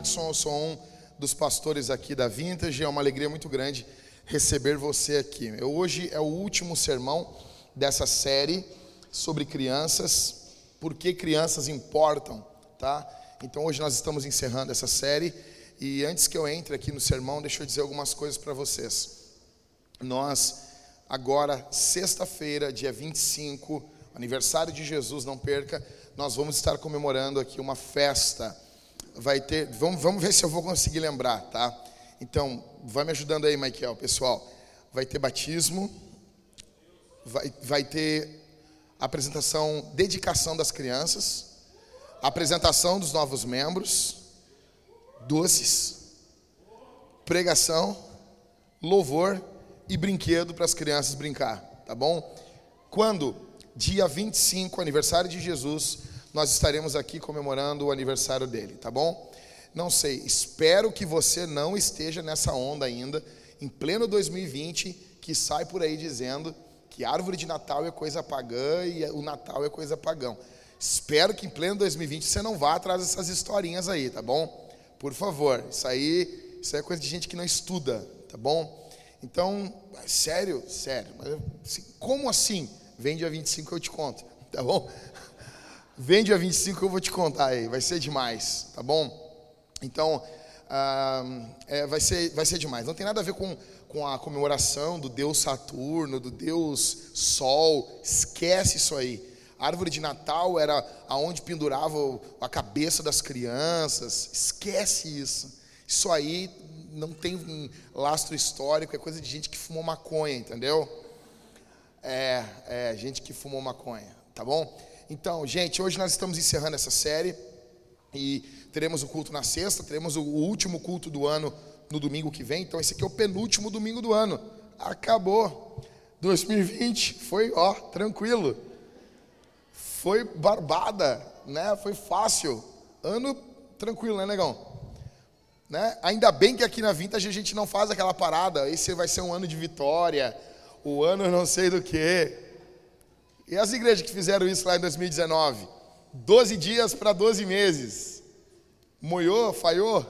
Jackson, eu sou um dos pastores aqui da Vintage. É uma alegria muito grande receber você aqui. Eu, hoje é o último sermão dessa série sobre crianças, por que crianças importam, tá? Então hoje nós estamos encerrando essa série e antes que eu entre aqui no sermão, deixa eu dizer algumas coisas para vocês. Nós agora, sexta-feira, dia 25, aniversário de Jesus, não perca, nós vamos estar comemorando aqui uma festa. Vai ter, vamos, vamos ver se eu vou conseguir lembrar, tá? Então, vai me ajudando aí, Michael, pessoal. Vai ter batismo, vai, vai ter apresentação, dedicação das crianças, apresentação dos novos membros, doces, pregação, louvor e brinquedo para as crianças brincar, tá bom? Quando? Dia 25, aniversário de Jesus, nós estaremos aqui comemorando o aniversário dele, tá bom? Não sei, espero que você não esteja nessa onda ainda, em pleno 2020, que sai por aí dizendo que árvore de Natal é coisa pagã e o Natal é coisa pagão. Espero que em pleno 2020 você não vá atrás dessas historinhas aí, tá bom? Por favor, isso aí, isso aí é coisa de gente que não estuda, tá bom? Então, sério, sério, mas assim, como assim? Vem dia 25 eu te conto, tá bom? Vem dia 25 eu vou te contar aí, vai ser demais, tá bom? Então, ah, é, vai, ser, vai ser demais. Não tem nada a ver com, com a comemoração do Deus Saturno, do Deus Sol, esquece isso aí. A árvore de Natal era aonde pendurava a cabeça das crianças, esquece isso. Isso aí não tem um lastro histórico, é coisa de gente que fumou maconha, entendeu? É, é, gente que fumou maconha, tá bom? Então, gente, hoje nós estamos encerrando essa série e teremos o culto na sexta, teremos o último culto do ano no domingo que vem. Então, esse aqui é o penúltimo domingo do ano. Acabou. 2020 foi, ó, tranquilo. Foi barbada, né? Foi fácil. Ano tranquilo, né, negão? Né? Ainda bem que aqui na Vintage a gente não faz aquela parada. Esse vai ser um ano de vitória, o ano não sei do que. E as igrejas que fizeram isso lá em 2019? 12 dias para 12 meses. Moiou, falhou?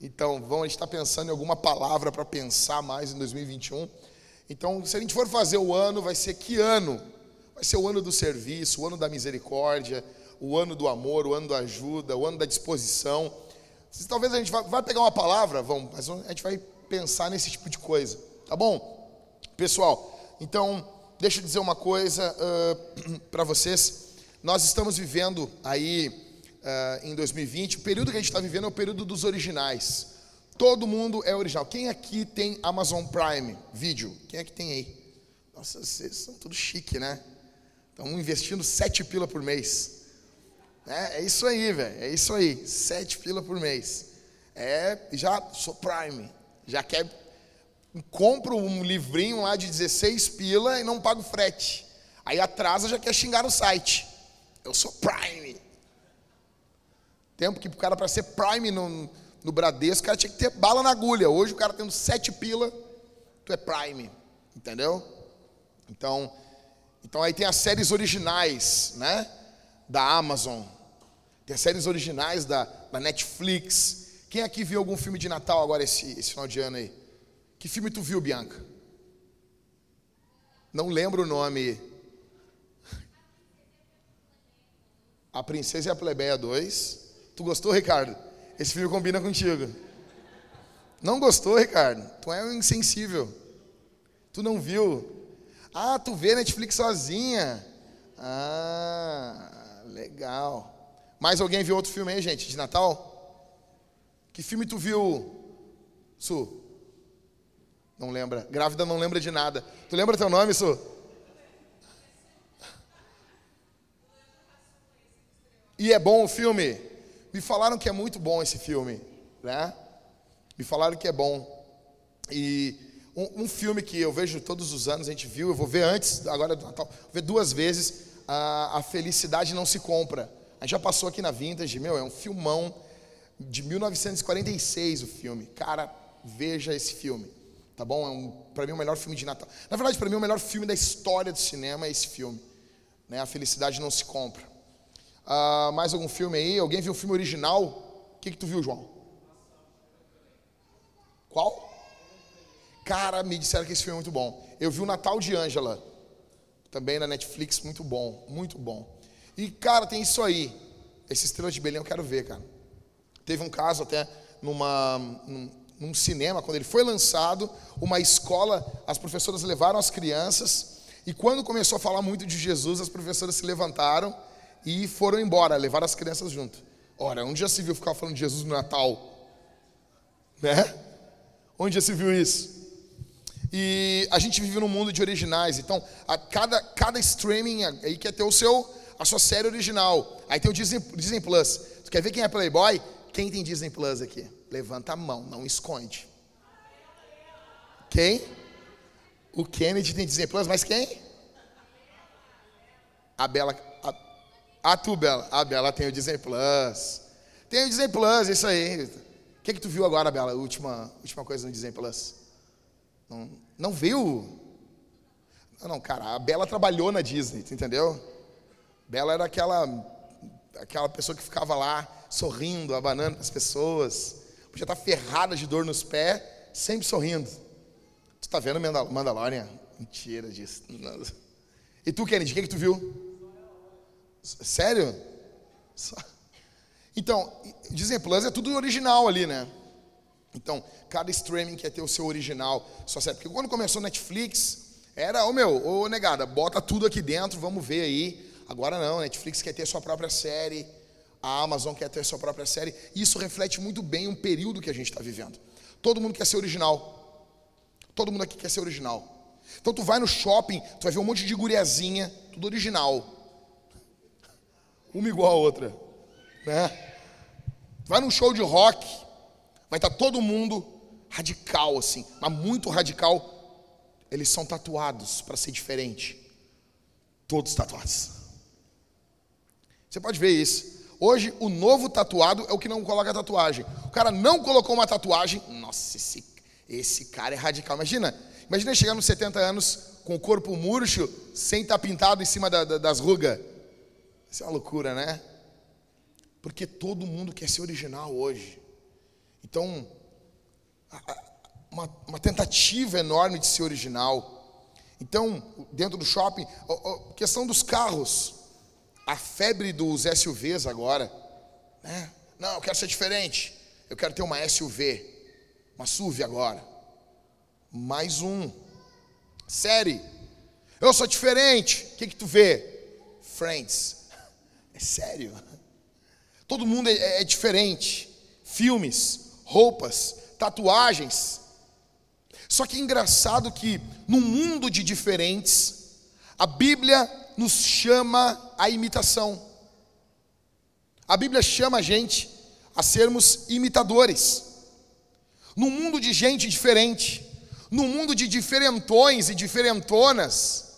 Então, vamos, a gente está pensando em alguma palavra para pensar mais em 2021. Então, se a gente for fazer o ano, vai ser que ano? Vai ser o ano do serviço, o ano da misericórdia, o ano do amor, o ano da ajuda, o ano da disposição. Talvez a gente vai, pegar uma palavra, vamos, mas a gente vai pensar nesse tipo de coisa, tá bom? Pessoal, então, deixa eu dizer uma coisa uh, para vocês. Nós estamos vivendo aí uh, em 2020, o período que a gente está vivendo é o período dos originais. Todo mundo é original. Quem aqui tem Amazon Prime Video? Quem é que tem aí? Nossa, vocês são tudo chique, né? Estão investindo sete pila por mês. É, é isso aí, velho. É isso aí. Sete pila por mês. É, já sou Prime. Já quer. Compro um livrinho lá de 16 pila e não pago frete. Aí atrasa, já quer xingar no site. Eu sou Prime. Tempo que o cara, para ser Prime no, no Bradesco, o cara tinha que ter bala na agulha. Hoje o cara tendo sete pila, tu é Prime. Entendeu? Então, então aí tem as séries originais, né? Da Amazon. Tem as séries originais da, da Netflix. Quem aqui viu algum filme de Natal agora esse, esse final de ano aí? Que filme tu viu, Bianca? Não lembro o nome. A Princesa e a Plebeia 2. Tu gostou, Ricardo? Esse filme combina contigo. Não gostou, Ricardo? Tu é um insensível. Tu não viu? Ah, tu vê Netflix sozinha. Ah, legal. Mais alguém viu outro filme aí, gente, de Natal? Que filme tu viu, Su? Não lembra. Grávida não lembra de nada. Tu lembra teu nome, Su? E é bom o filme? Me falaram que é muito bom esse filme, né? Me falaram que é bom. E um, um, filme que eu vejo todos os anos, a gente viu, eu vou ver antes, agora do Natal, vou ver duas vezes, a, a Felicidade Não Se Compra. A gente já passou aqui na Vintage, meu, é um filmão de 1946 o filme. Cara, veja esse filme, tá bom? É um, para mim o melhor filme de Natal. Na verdade, para mim o melhor filme da história do cinema é esse filme. Né? A felicidade não se compra. Ah, mais algum filme aí? Alguém viu o filme original? O que, que tu viu, João? Qual? Cara, me disseram que esse filme é muito bom. Eu vi o Natal de Ângela, também na Netflix, muito bom, muito bom. E, cara, tem isso aí. Esse Estrela de Belém eu quero ver, cara. Teve um caso até numa, num, num cinema, quando ele foi lançado, uma escola, as professoras levaram as crianças, e quando começou a falar muito de Jesus, as professoras se levantaram e foram embora, levaram as crianças junto. Ora, onde já se viu ficar falando de Jesus no Natal? Né? Onde já se viu isso? E a gente vive num mundo de originais, então a cada, cada streaming aí quer ter o seu, a sua série original. Aí tem o Disney, Disney Plus. Tu quer ver quem é Playboy? Quem tem Disney Plus aqui? Levanta a mão, não esconde. Quem? O Kennedy tem Plus, mas quem? A Bela. A, a tu, Bela. A Bela tem o Disney Plus. Tem o Disney Plus, isso aí. O que, que tu viu agora, Bela? Última, última coisa no Disney Plus. Não, não viu? Não, não, cara, a Bela trabalhou na Disney, entendeu? Bela era aquela, aquela pessoa que ficava lá sorrindo, abanando as pessoas. Podia estar ferrada de dor nos pés, sempre sorrindo. Tu tá vendo Mandalorian? Mentira disso. E tu, Kennedy, o que, que tu viu? Sério? Então, Disney Plus é tudo original ali, né? Então, cada streaming quer ter o seu original. Só certo. Porque quando começou Netflix, era, ô oh, meu, ô oh, negada, bota tudo aqui dentro, vamos ver aí. Agora não, Netflix quer ter sua própria série, a Amazon quer ter sua própria série. Isso reflete muito bem um período que a gente está vivendo. Todo mundo quer ser original. Todo mundo aqui quer ser original. Então tu vai no shopping, tu vai ver um monte de guriazinha, tudo original. Uma igual a outra. Né? Vai num show de rock, Vai estar todo mundo radical, assim, mas muito radical. Eles são tatuados para ser diferente. Todos tatuados. Você pode ver isso. Hoje, o novo tatuado é o que não coloca tatuagem. O cara não colocou uma tatuagem. Nossa, esse, esse cara é radical. Imagina, imagina chegar nos 70 anos com o corpo murcho, sem estar pintado em cima da, da, das rugas. Isso é uma loucura, né? Porque todo mundo quer ser original hoje. Então, uma, uma tentativa enorme de ser original. Então, dentro do shopping, a, questão dos carros, a febre dos SUVs agora, né? Não, eu quero ser diferente. Eu quero ter uma SUV, uma SUV agora. Mais um. Série. Eu sou diferente. O que, que tu vê? Friends. É sério. Todo mundo é, é diferente. Filmes roupas, tatuagens. Só que é engraçado que num mundo de diferentes, a Bíblia nos chama à imitação. A Bíblia chama a gente a sermos imitadores. Num mundo de gente diferente, num mundo de diferentões e diferentonas,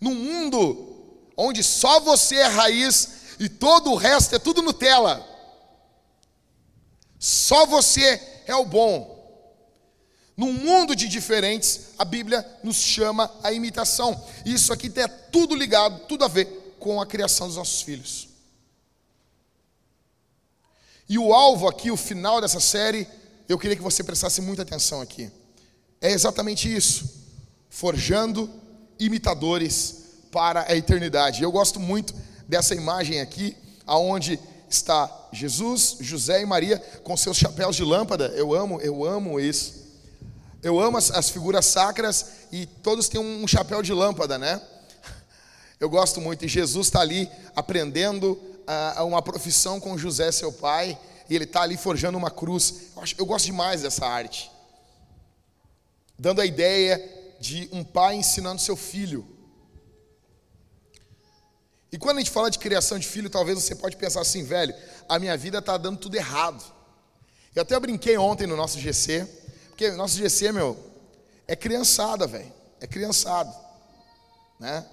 num mundo onde só você é raiz e todo o resto é tudo Nutella. Só você é o bom. Num mundo de diferentes, a Bíblia nos chama à imitação. Isso aqui tem tudo ligado, tudo a ver com a criação dos nossos filhos. E o alvo aqui, o final dessa série, eu queria que você prestasse muita atenção aqui. É exatamente isso: forjando imitadores para a eternidade. Eu gosto muito dessa imagem aqui, aonde está Jesus, José e Maria com seus chapéus de lâmpada. Eu amo, eu amo isso. Eu amo as, as figuras sacras e todos têm um, chapéu de lâmpada, né? Eu gosto muito. E Jesus está ali aprendendo uh, uma profissão com José, seu pai, e ele está ali forjando uma cruz. Eu, acho, eu gosto demais dessa arte. Dando a ideia de um pai ensinando seu filho. E quando a gente fala de criação de filho, talvez você pode pensar assim, velho, a minha vida está dando tudo errado. Eu até brinquei ontem no nosso GC, porque nosso GC, meu, é criançada, velho, é criançado, né?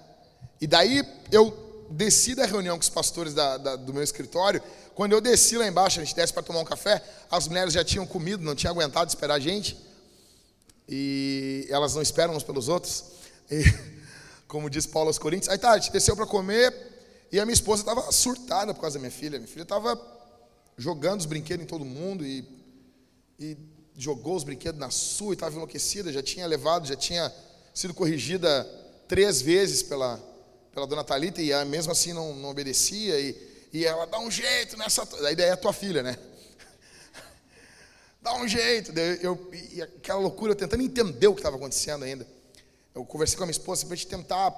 E daí eu desci da reunião com os pastores da, da, do meu escritório, quando eu desci lá embaixo, a gente desce para tomar um café, as mulheres já tinham comido, não tinham aguentado esperar a gente, e elas não esperam uns pelos outros, e como diz Paulo aos Coríntios. Aí tá, a gente desceu para comer e a minha esposa estava surtada por causa da minha filha. Minha filha estava jogando os brinquedos em todo mundo e, e jogou os brinquedos na sua e estava enlouquecida, já tinha levado, já tinha sido corrigida três vezes pela, pela dona Talita e mesmo assim não, não obedecia e, e ela dá um jeito nessa. A ideia é a tua filha, né? dá um jeito. Eu, e aquela loucura, eu tentando entender o que estava acontecendo ainda. Eu conversei com a minha esposa para a gente tentar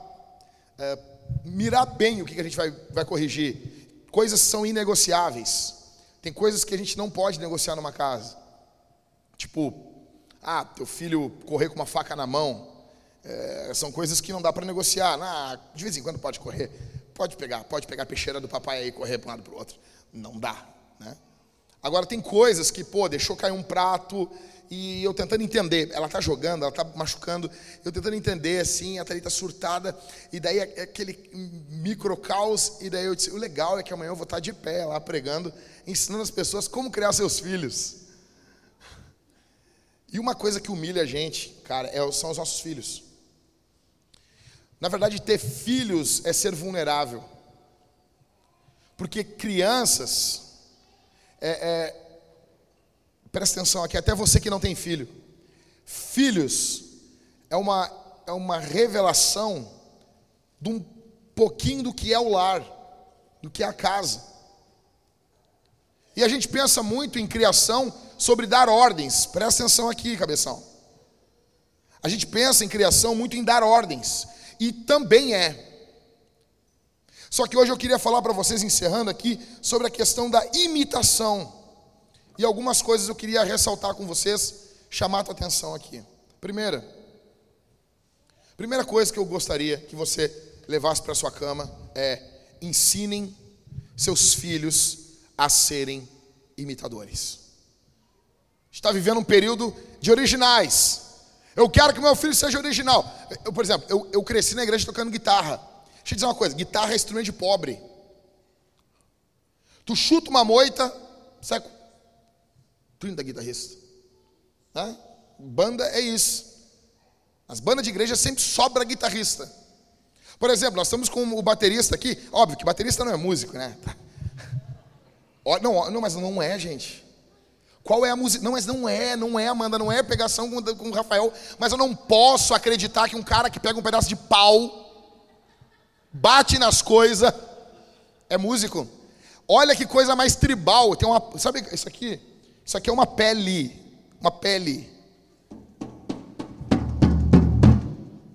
é, mirar bem o que, que a gente vai, vai corrigir. Coisas são inegociáveis. Tem coisas que a gente não pode negociar numa casa. Tipo, ah, teu filho correr com uma faca na mão. É, são coisas que não dá para negociar. Ah, de vez em quando pode correr. Pode pegar, pode pegar a peixeira do papai aí e correr para um lado para o outro. Não dá, né? Agora tem coisas que, pô, deixou cair um prato e eu tentando entender, ela tá jogando, ela tá machucando, eu tentando entender assim, a Thalita surtada, e daí é, é aquele micro caos, e daí eu disse, o legal é que amanhã eu vou estar de pé lá pregando, ensinando as pessoas como criar seus filhos. E uma coisa que humilha a gente, cara, é, são os nossos filhos. Na verdade, ter filhos é ser vulnerável. Porque crianças, é, é, presta atenção aqui, até você que não tem filho. Filhos é uma, é uma revelação de um pouquinho do que é o lar, do que é a casa. E a gente pensa muito em criação sobre dar ordens. Presta atenção aqui, cabeção. A gente pensa em criação muito em dar ordens. E também é. Só que hoje eu queria falar para vocês, encerrando aqui, sobre a questão da imitação. E algumas coisas eu queria ressaltar com vocês, chamar a tua atenção aqui. Primeira, primeira coisa que eu gostaria que você levasse para sua cama é ensinem seus filhos a serem imitadores. Está vivendo um período de originais. Eu quero que meu filho seja original. Eu, por exemplo, eu, eu cresci na igreja tocando guitarra. Deixa eu dizer uma coisa: guitarra é instrumento de pobre. Tu chuta uma moita, sai 30 guitarristas. Né? Banda é isso. As bandas de igreja sempre sobra guitarrista. Por exemplo, nós estamos com o baterista aqui. Óbvio que baterista não é músico, né? Não, não, mas não é, gente. Qual é a música? Não, mas não é, não é, Amanda, não é pegação com, com o Rafael. Mas eu não posso acreditar que um cara que pega um pedaço de pau, bate nas coisas, é músico. Olha que coisa mais tribal. Tem uma, sabe isso aqui? Isso aqui é uma pele, uma pele.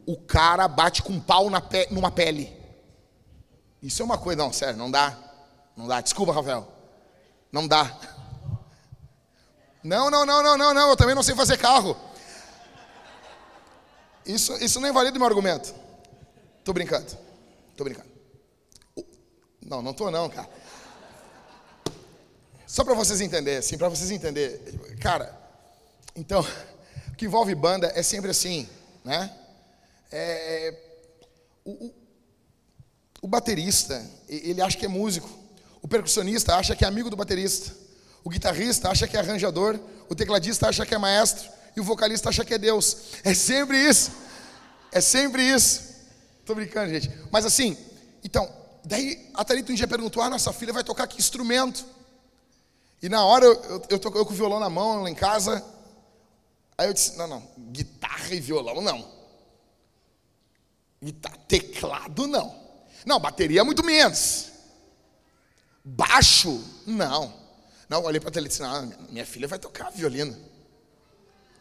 O cara bate com um pau na pe, numa pele. Isso é uma coisa, não, sério, não dá. Não dá. Desculpa, Rafael. Não dá. Não, não, não, não, não, não, eu também não sei fazer carro. Isso, isso não invalida meu argumento. Tô brincando. Tô brincando. Não, não tô não, cara. Só para vocês entenderem, assim, para vocês entenderem. Cara, então, o que envolve banda é sempre assim, né? É, o, o, o baterista, ele acha que é músico. O percussionista acha que é amigo do baterista. O guitarrista acha que é arranjador, o tecladista acha que é maestro e o vocalista acha que é Deus. É sempre isso. É sempre isso. Tô brincando, gente. Mas assim, então, daí a Thalita um dia perguntou: "Ah, nossa filha vai tocar que instrumento?" E na hora eu, eu, eu tô eu com o violão na mão lá em casa. Aí eu disse: "Não, não, guitarra e violão não. Teclado não. Não, bateria muito menos. Baixo, não. Não, olhei para a e disse: não, minha filha vai tocar violino.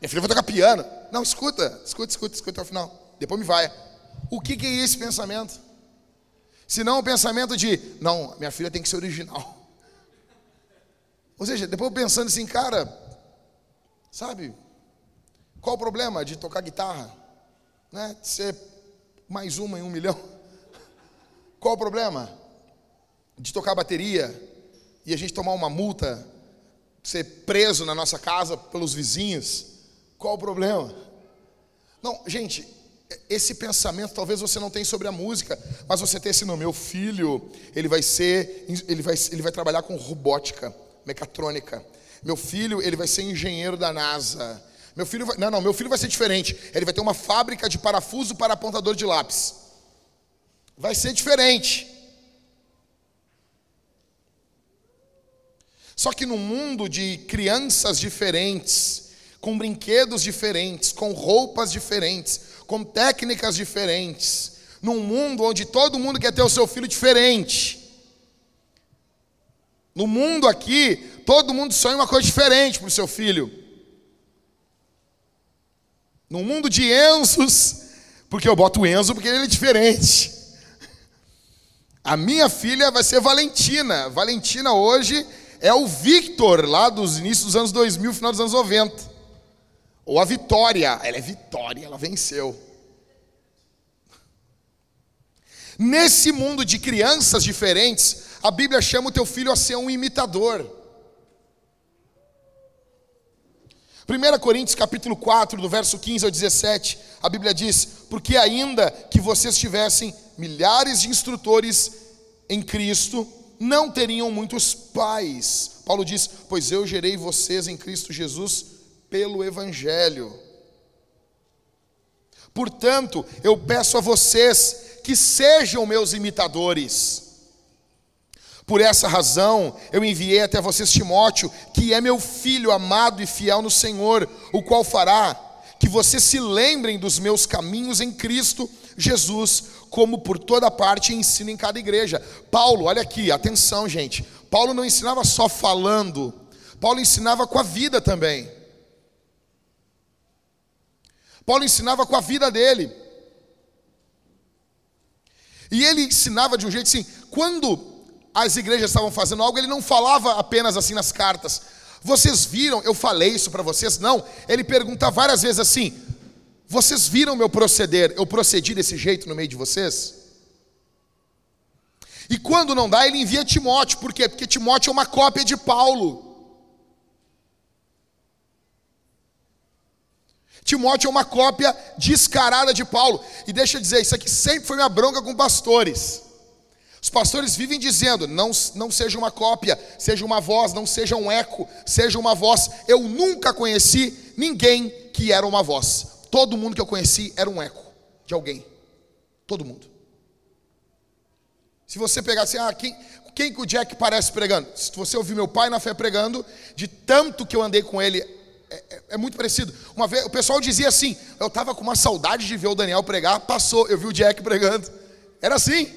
Minha filha vai tocar piano. Não, escuta, escuta, escuta, escuta até o final. Depois me vai. O que, que é esse pensamento? Se não o pensamento de, não, minha filha tem que ser original. Ou seja, depois pensando assim, cara, sabe, qual o problema de tocar guitarra? Né? De ser mais uma em um milhão? Qual o problema de tocar bateria? E a gente tomar uma multa, ser preso na nossa casa pelos vizinhos, qual o problema? Não, gente, esse pensamento talvez você não tenha sobre a música, mas você tem esse no meu filho, ele vai ser, ele vai, ele vai trabalhar com robótica, mecatrônica. Meu filho, ele vai ser engenheiro da NASA. Meu filho vai, não, não, meu filho vai ser diferente. Ele vai ter uma fábrica de parafuso para apontador de lápis. Vai ser diferente. Só que no mundo de crianças diferentes, com brinquedos diferentes, com roupas diferentes, com técnicas diferentes, num mundo onde todo mundo quer ter o seu filho diferente. No mundo aqui, todo mundo sonha uma coisa diferente para o seu filho. No mundo de Enzos, porque eu boto o Enzo porque ele é diferente. A minha filha vai ser Valentina. Valentina hoje é o Victor, lá dos inícios dos anos 2000, final dos anos 90. Ou a Vitória. Ela é Vitória, ela venceu. Nesse mundo de crianças diferentes, a Bíblia chama o teu filho a ser um imitador. 1 Coríntios capítulo 4, do verso 15 ao 17, a Bíblia diz: Porque ainda que vocês tivessem milhares de instrutores em Cristo, não teriam muitos pais. Paulo diz: Pois eu gerei vocês em Cristo Jesus pelo Evangelho. Portanto, eu peço a vocês que sejam meus imitadores. Por essa razão, eu enviei até vocês Timóteo, que é meu filho amado e fiel no Senhor, o qual fará que vocês se lembrem dos meus caminhos em Cristo Jesus, como por toda parte ensino em cada igreja. Paulo, olha aqui, atenção, gente. Paulo não ensinava só falando, Paulo ensinava com a vida também. Paulo ensinava com a vida dele. E ele ensinava de um jeito assim, quando as igrejas estavam fazendo algo, ele não falava apenas assim nas cartas. Vocês viram, eu falei isso para vocês? Não. Ele pergunta várias vezes assim: Vocês viram meu proceder? Eu procedi desse jeito no meio de vocês? E quando não dá, ele envia Timóteo. Por quê? Porque Timóteo é uma cópia de Paulo. Timóteo é uma cópia descarada de Paulo. E deixa eu dizer, isso aqui sempre foi minha bronca com pastores. Os pastores vivem dizendo: não, não seja uma cópia, seja uma voz, não seja um eco, seja uma voz. Eu nunca conheci ninguém que era uma voz. Todo mundo que eu conheci era um eco de alguém. Todo mundo. Se você pegar assim, ah, quem, quem que o Jack parece pregando? Se você ouvir meu pai na fé pregando, de tanto que eu andei com ele, é, é, é muito parecido. Uma vez o pessoal dizia assim: eu estava com uma saudade de ver o Daniel pregar, passou, eu vi o Jack pregando. Era assim.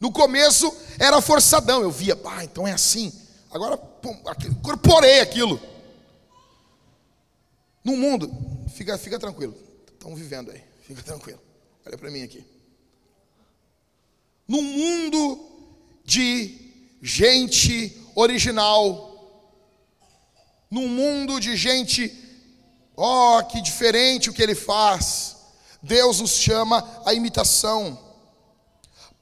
No começo era forçadão, eu via, ah, então é assim. Agora pum, incorporei aquilo. No mundo, fica, fica tranquilo, estão vivendo aí, fica tranquilo. Olha para mim aqui. No mundo de gente original, num mundo de gente, ó, oh, que diferente o que ele faz, Deus nos chama à imitação.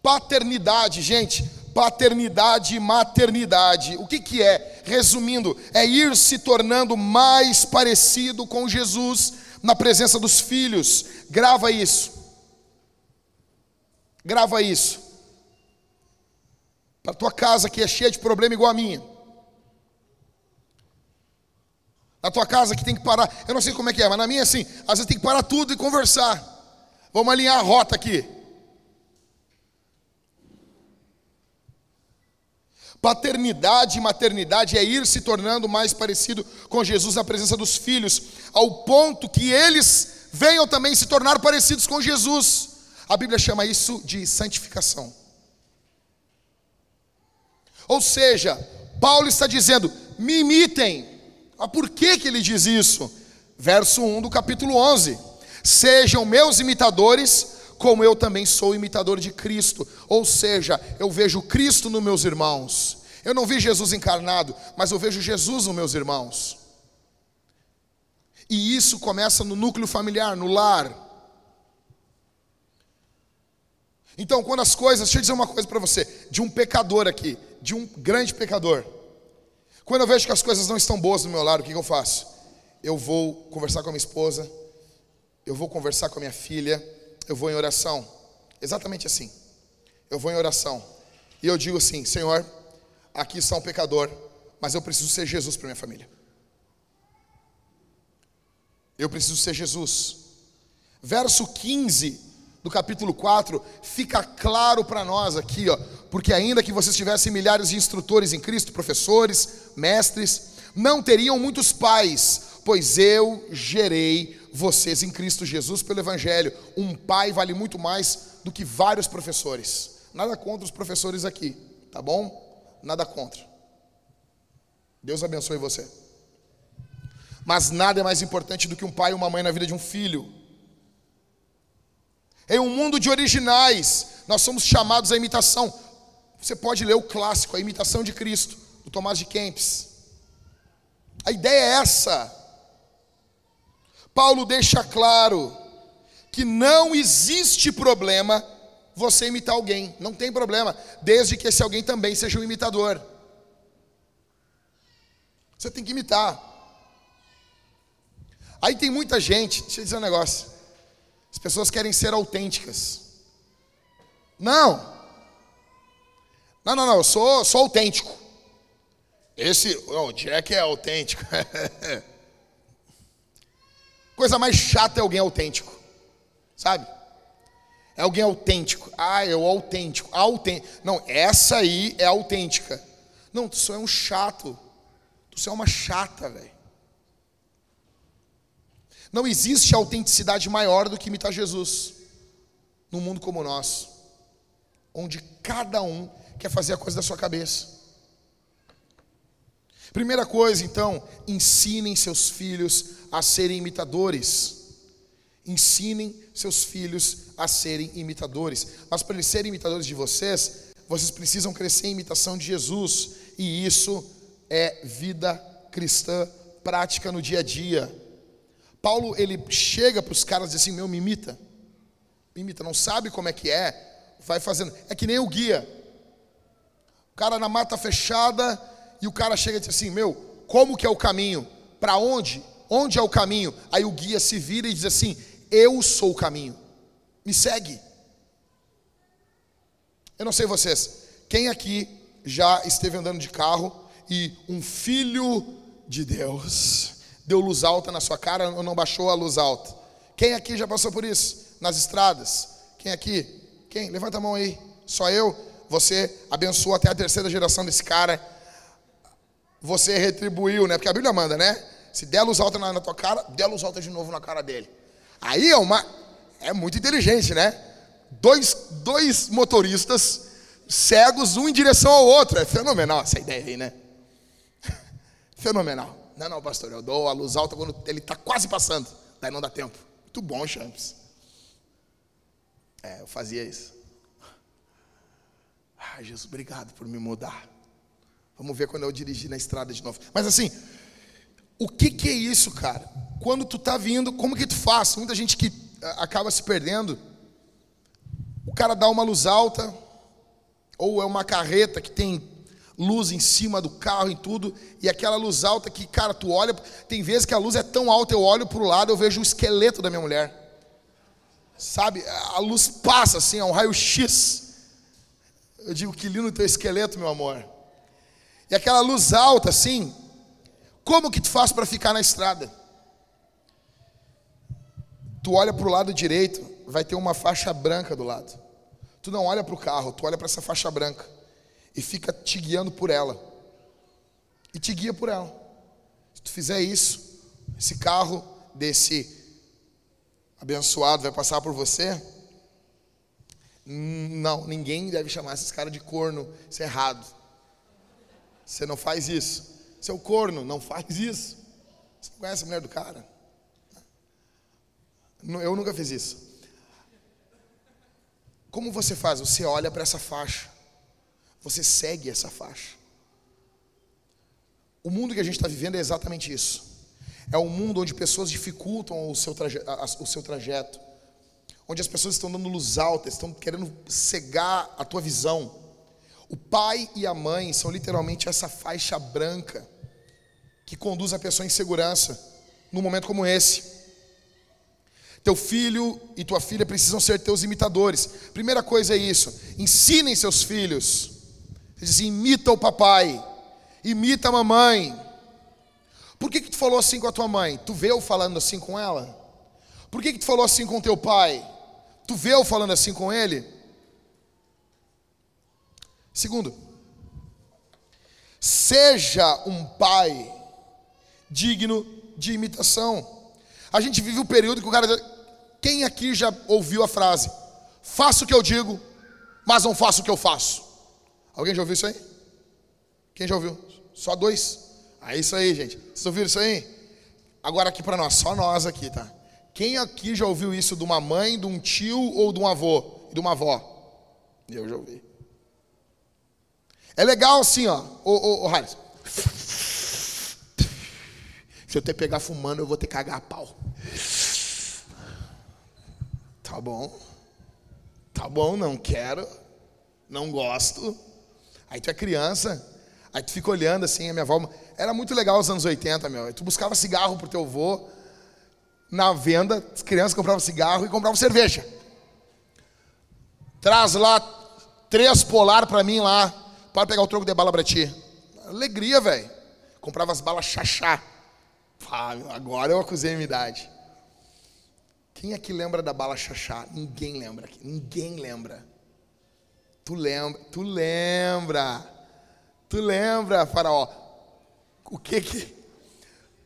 Paternidade, gente, paternidade e maternidade. O que, que é? Resumindo, é ir se tornando mais parecido com Jesus na presença dos filhos. Grava isso. Grava isso. Para tua casa que é cheia de problema igual a minha. Na tua casa que tem que parar, eu não sei como é que é, mas na minha é assim, às vezes tem que parar tudo e conversar. Vamos alinhar a rota aqui. Paternidade e maternidade é ir se tornando mais parecido com Jesus na presença dos filhos, ao ponto que eles venham também se tornar parecidos com Jesus. A Bíblia chama isso de santificação. Ou seja, Paulo está dizendo: me imitem. Mas por que, que ele diz isso? Verso 1 do capítulo 11: Sejam meus imitadores, como eu também sou imitador de Cristo. Ou seja, eu vejo Cristo nos meus irmãos. Eu não vi Jesus encarnado, mas eu vejo Jesus nos meus irmãos. E isso começa no núcleo familiar, no lar. Então, quando as coisas, deixa eu dizer uma coisa para você, de um pecador aqui, de um grande pecador. Quando eu vejo que as coisas não estão boas no meu lar, o que, que eu faço? Eu vou conversar com a minha esposa, eu vou conversar com a minha filha, eu vou em oração. Exatamente assim. Eu vou em oração. E eu digo assim: Senhor, aqui está um pecador, mas eu preciso ser Jesus para minha família. Eu preciso ser Jesus. Verso 15 do capítulo 4, fica claro para nós aqui, ó, porque ainda que vocês tivessem milhares de instrutores em Cristo, professores, mestres, não teriam muitos pais, pois eu gerei vocês em Cristo Jesus pelo Evangelho. Um pai vale muito mais do que vários professores. Nada contra os professores aqui, tá bom? Nada contra. Deus abençoe você. Mas nada é mais importante do que um pai e uma mãe na vida de um filho. Em um mundo de originais, nós somos chamados à imitação. Você pode ler o clássico, A Imitação de Cristo, do Tomás de Kempis. A ideia é essa. Paulo deixa claro que não existe problema você imitar alguém, não tem problema, desde que esse alguém também seja um imitador. Você tem que imitar. Aí tem muita gente, deixa eu dizer um negócio. As pessoas querem ser autênticas. Não. Não, não, não, eu sou, sou autêntico. Esse, o Jack é autêntico. Coisa mais chata é alguém autêntico. Sabe? É alguém autêntico. Ah, eu autêntico. autêntico. Não, essa aí é autêntica. Não, tu só é um chato. Tu só é uma chata, velho. Não existe autenticidade maior do que imitar Jesus num mundo como o nosso, onde cada um quer fazer a coisa da sua cabeça. Primeira coisa, então, ensinem seus filhos a serem imitadores. Ensinem seus filhos a serem imitadores. Mas para eles serem imitadores de vocês, vocês precisam crescer em imitação de Jesus. E isso é vida cristã prática no dia a dia. Paulo ele chega para os caras e diz assim: Meu, me imita. Me imita, não sabe como é que é, vai fazendo. É que nem o guia. O cara na mata fechada e o cara chega e diz assim: Meu, como que é o caminho? Para onde? Onde é o caminho? Aí o guia se vira e diz assim: Eu sou o caminho. Me segue. Eu não sei vocês, quem aqui já esteve andando de carro e um filho de Deus deu luz alta na sua cara ou não baixou a luz alta? Quem aqui já passou por isso? Nas estradas? Quem aqui? Quem? Levanta a mão aí. Só eu? Você abençoou até a terceira geração desse cara. Você retribuiu, né? Porque a Bíblia manda, né? Se der luz alta na, na tua cara, dê luz alta de novo na cara dele. Aí é uma. É muito inteligente, né? Dois, dois motoristas cegos, um em direção ao outro. É fenomenal essa ideia aí, né? Fenomenal. Não, não, pastor, eu dou a luz alta quando ele está quase passando. Daí não dá tempo. Muito bom, Champs. É, eu fazia isso. Ah, Jesus, obrigado por me mudar. Vamos ver quando eu dirigir na estrada de novo. Mas assim, o que, que é isso, cara? Quando tu tá vindo, como que tu faz? Muita gente que acaba se perdendo. O cara dá uma luz alta, ou é uma carreta que tem luz em cima do carro e tudo, e aquela luz alta que, cara, tu olha, tem vezes que a luz é tão alta, eu olho para o lado, eu vejo o esqueleto da minha mulher. Sabe, a luz passa assim, é um raio-x. Eu digo, que lindo teu esqueleto, meu amor. E aquela luz alta assim, como que tu faz para ficar na estrada? Tu olha para o lado direito, vai ter uma faixa branca do lado. Tu não olha para o carro, tu olha para essa faixa branca e fica te guiando por ela. E te guia por ela. Se tu fizer isso, esse carro desse abençoado vai passar por você. Não, ninguém deve chamar esses caras de corno. Isso é errado. Você não faz isso. Seu corno, não faz isso. Você não conhece a mulher do cara? Eu nunca fiz isso. Como você faz? Você olha para essa faixa você segue essa faixa. O mundo que a gente está vivendo é exatamente isso. É um mundo onde pessoas dificultam o seu, traje o seu trajeto, onde as pessoas estão dando luz alta, estão querendo cegar a tua visão. O pai e a mãe são literalmente essa faixa branca que conduz a pessoa em segurança num momento como esse. Teu filho e tua filha precisam ser teus imitadores. Primeira coisa é isso: ensinem seus filhos diz: imita o papai, imita a mamãe. Por que, que tu falou assim com a tua mãe? Tu veio falando assim com ela? Por que, que tu falou assim com teu pai? Tu vê eu falando assim com ele? Segundo, seja um pai digno de imitação. A gente vive um período que o cara. Quem aqui já ouviu a frase? Faço o que eu digo, mas não faço o que eu faço. Alguém já ouviu isso aí? Quem já ouviu? Só dois. É isso aí, gente. Vocês ouviram isso aí? Agora aqui para nós, só nós aqui, tá? Quem aqui já ouviu isso de uma mãe, de um tio ou de um avô, de uma avó? Eu já ouvi. É legal assim, ó. Ô, ô, ô Harris. Se eu ter pegar fumando, eu vou ter que cagar a pau. Tá bom. Tá bom, não quero. Não gosto. Aí tu é criança. Aí tu fica olhando assim, a minha avó. Era muito legal os anos 80, meu. Tu buscava cigarro pro teu avô na venda, as crianças compravam cigarro e compravam cerveja. Traz lá três polar para mim lá, para pegar o troco de bala para ti. Alegria, velho. Comprava as balas chachá. Agora eu acusei a minha idade. Quem aqui lembra da bala chachá? Ninguém lembra. Ninguém lembra. Tu lembra? Tu lembra? Tu lembra, faraó? O que que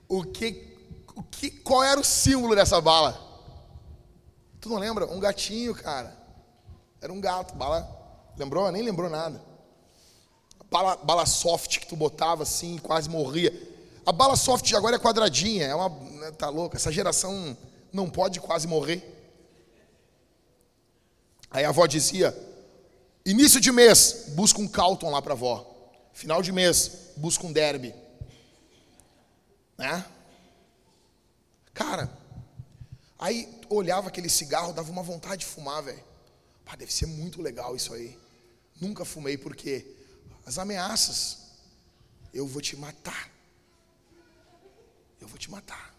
o que o que, qual era o símbolo dessa bala? Tu não lembra? Um gatinho, cara. Era um gato. Bala. Lembrou? Nem lembrou nada. Bala, bala soft que tu botava assim, quase morria. A bala soft agora é quadradinha. É uma. Né, tá louco? Essa geração não pode quase morrer. Aí a avó dizia: início de mês, busca um Calton lá pra avó. Final de mês, busca um derby. Né? Cara, aí olhava aquele cigarro, dava uma vontade de fumar, velho. Deve ser muito legal isso aí. Nunca fumei porque as ameaças, eu vou te matar. Eu vou te matar.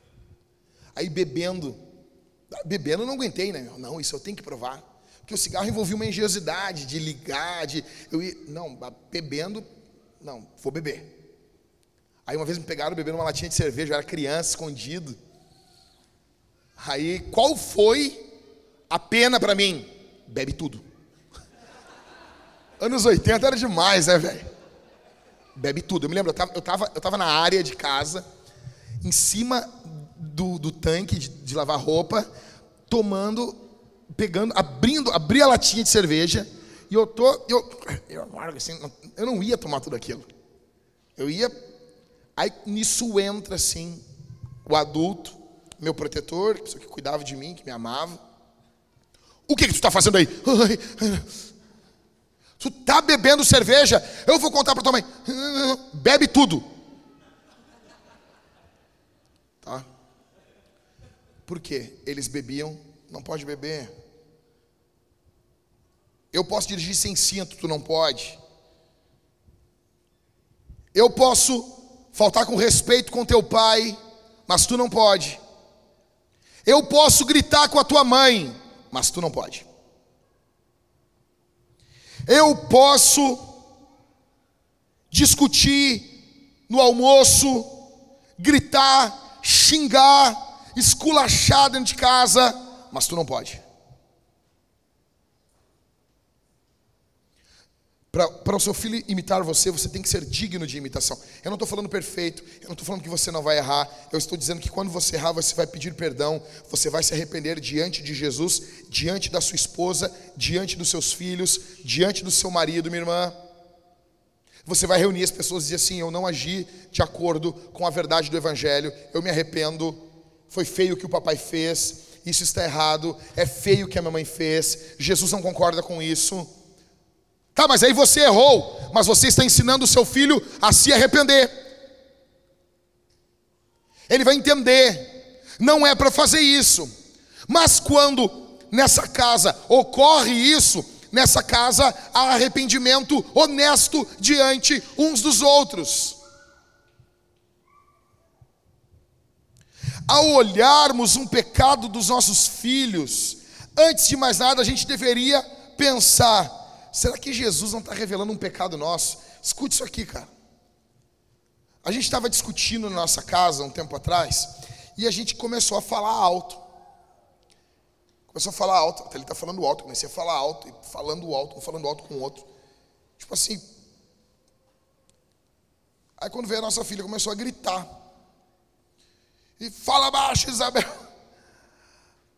Aí bebendo, bebendo eu não aguentei, né? Não, isso eu tenho que provar. Porque o cigarro envolvia uma engenhosidade de ligar, de eu ia, não, bebendo, não, vou beber. Aí uma vez me pegaram bebendo uma latinha de cerveja, eu era criança, escondido. Aí, qual foi a pena para mim? Bebe tudo. Anos 80 era demais, né, velho? Bebe tudo. Eu me lembro, eu eu tava, eu tava na área de casa, em cima do, do tanque de, de lavar roupa, tomando, pegando, abrindo, abri a latinha de cerveja, e eu tô, eu, eu, assim, eu não ia tomar tudo aquilo. Eu ia, aí nisso entra assim, o adulto, meu protetor, pessoa que cuidava de mim, que me amava. O que, que tu está fazendo aí? Tu está bebendo cerveja? Eu vou contar para tua mãe. Bebe tudo. Tá? Por quê? Eles bebiam, não pode beber. Eu posso dirigir sem cinto, tu não pode. Eu posso faltar com respeito com teu pai, mas tu não pode. Eu posso gritar com a tua mãe, mas tu não pode. Eu posso discutir no almoço, gritar, xingar, esculachar dentro de casa, mas tu não pode. Para o seu filho imitar você, você tem que ser digno de imitação. Eu não estou falando perfeito, eu não estou falando que você não vai errar. Eu estou dizendo que quando você errar, você vai pedir perdão, você vai se arrepender diante de Jesus, diante da sua esposa, diante dos seus filhos, diante do seu marido, minha irmã. Você vai reunir as pessoas e dizer assim: Eu não agi de acordo com a verdade do Evangelho, eu me arrependo, foi feio o que o papai fez, isso está errado, é feio o que a minha mãe fez, Jesus não concorda com isso. Tá, mas aí você errou, mas você está ensinando o seu filho a se arrepender. Ele vai entender, não é para fazer isso. Mas quando nessa casa ocorre isso, nessa casa há arrependimento honesto diante uns dos outros. Ao olharmos um pecado dos nossos filhos, antes de mais nada a gente deveria pensar: será que Jesus não está revelando um pecado nosso? Escute isso aqui, cara. A gente estava discutindo na nossa casa um tempo atrás e a gente começou a falar alto. Começou a falar alto, até ele está falando alto. Comecei a falar alto, e falando alto, falando alto com o outro. Tipo assim. Aí quando veio a nossa filha, começou a gritar. E fala baixo, Isabel.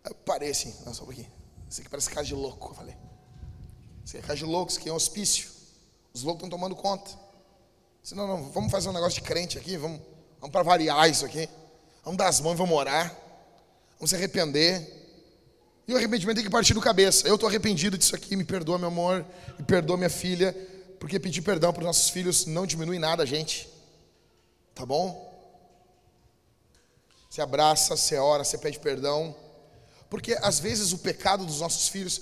Eu parei assim, não, só um pouquinho. Isso aqui parece casa de louco, eu falei. Isso aqui é casa de louco, isso aqui é um hospício. Os loucos estão tomando conta. Disse, não, não, vamos fazer um negócio de crente aqui, vamos, vamos para variar isso aqui. Vamos dar as mãos, vamos orar. Vamos se arrepender. E o arrependimento tem que partir do cabeça. Eu estou arrependido disso aqui, me perdoa, meu amor, me perdoa, minha filha, porque pedir perdão para os nossos filhos não diminui nada, gente. Tá bom? Você abraça, você ora, você pede perdão. Porque às vezes o pecado dos nossos filhos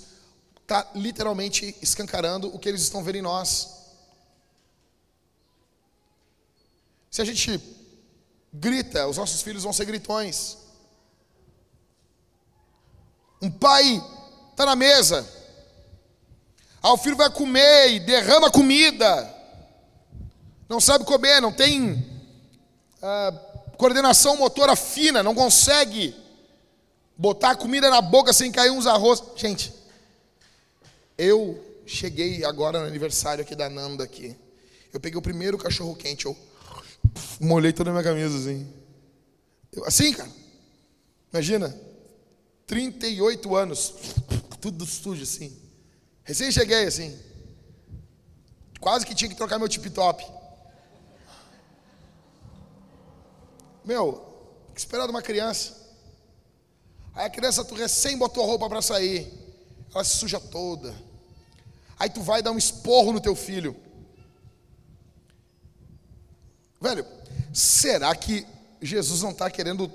está literalmente escancarando o que eles estão vendo em nós. Se a gente grita, os nossos filhos vão ser gritões. Um pai está na mesa. Ah, o filho vai comer e derrama comida. Não sabe comer, não tem ah, coordenação motora fina, não consegue botar a comida na boca sem cair uns arroz. Gente, eu cheguei agora no aniversário aqui da Nanda aqui. Eu peguei o primeiro cachorro quente, eu molhei toda a minha camisa assim. Eu, assim, cara. Imagina. 38 anos, tudo sujo assim. Recém cheguei assim. Quase que tinha que trocar meu tip-top. Meu, que esperar de uma criança. Aí a criança, tu recém botou a roupa para sair. Ela se suja toda. Aí tu vai dar um esporro no teu filho. Velho, será que Jesus não está querendo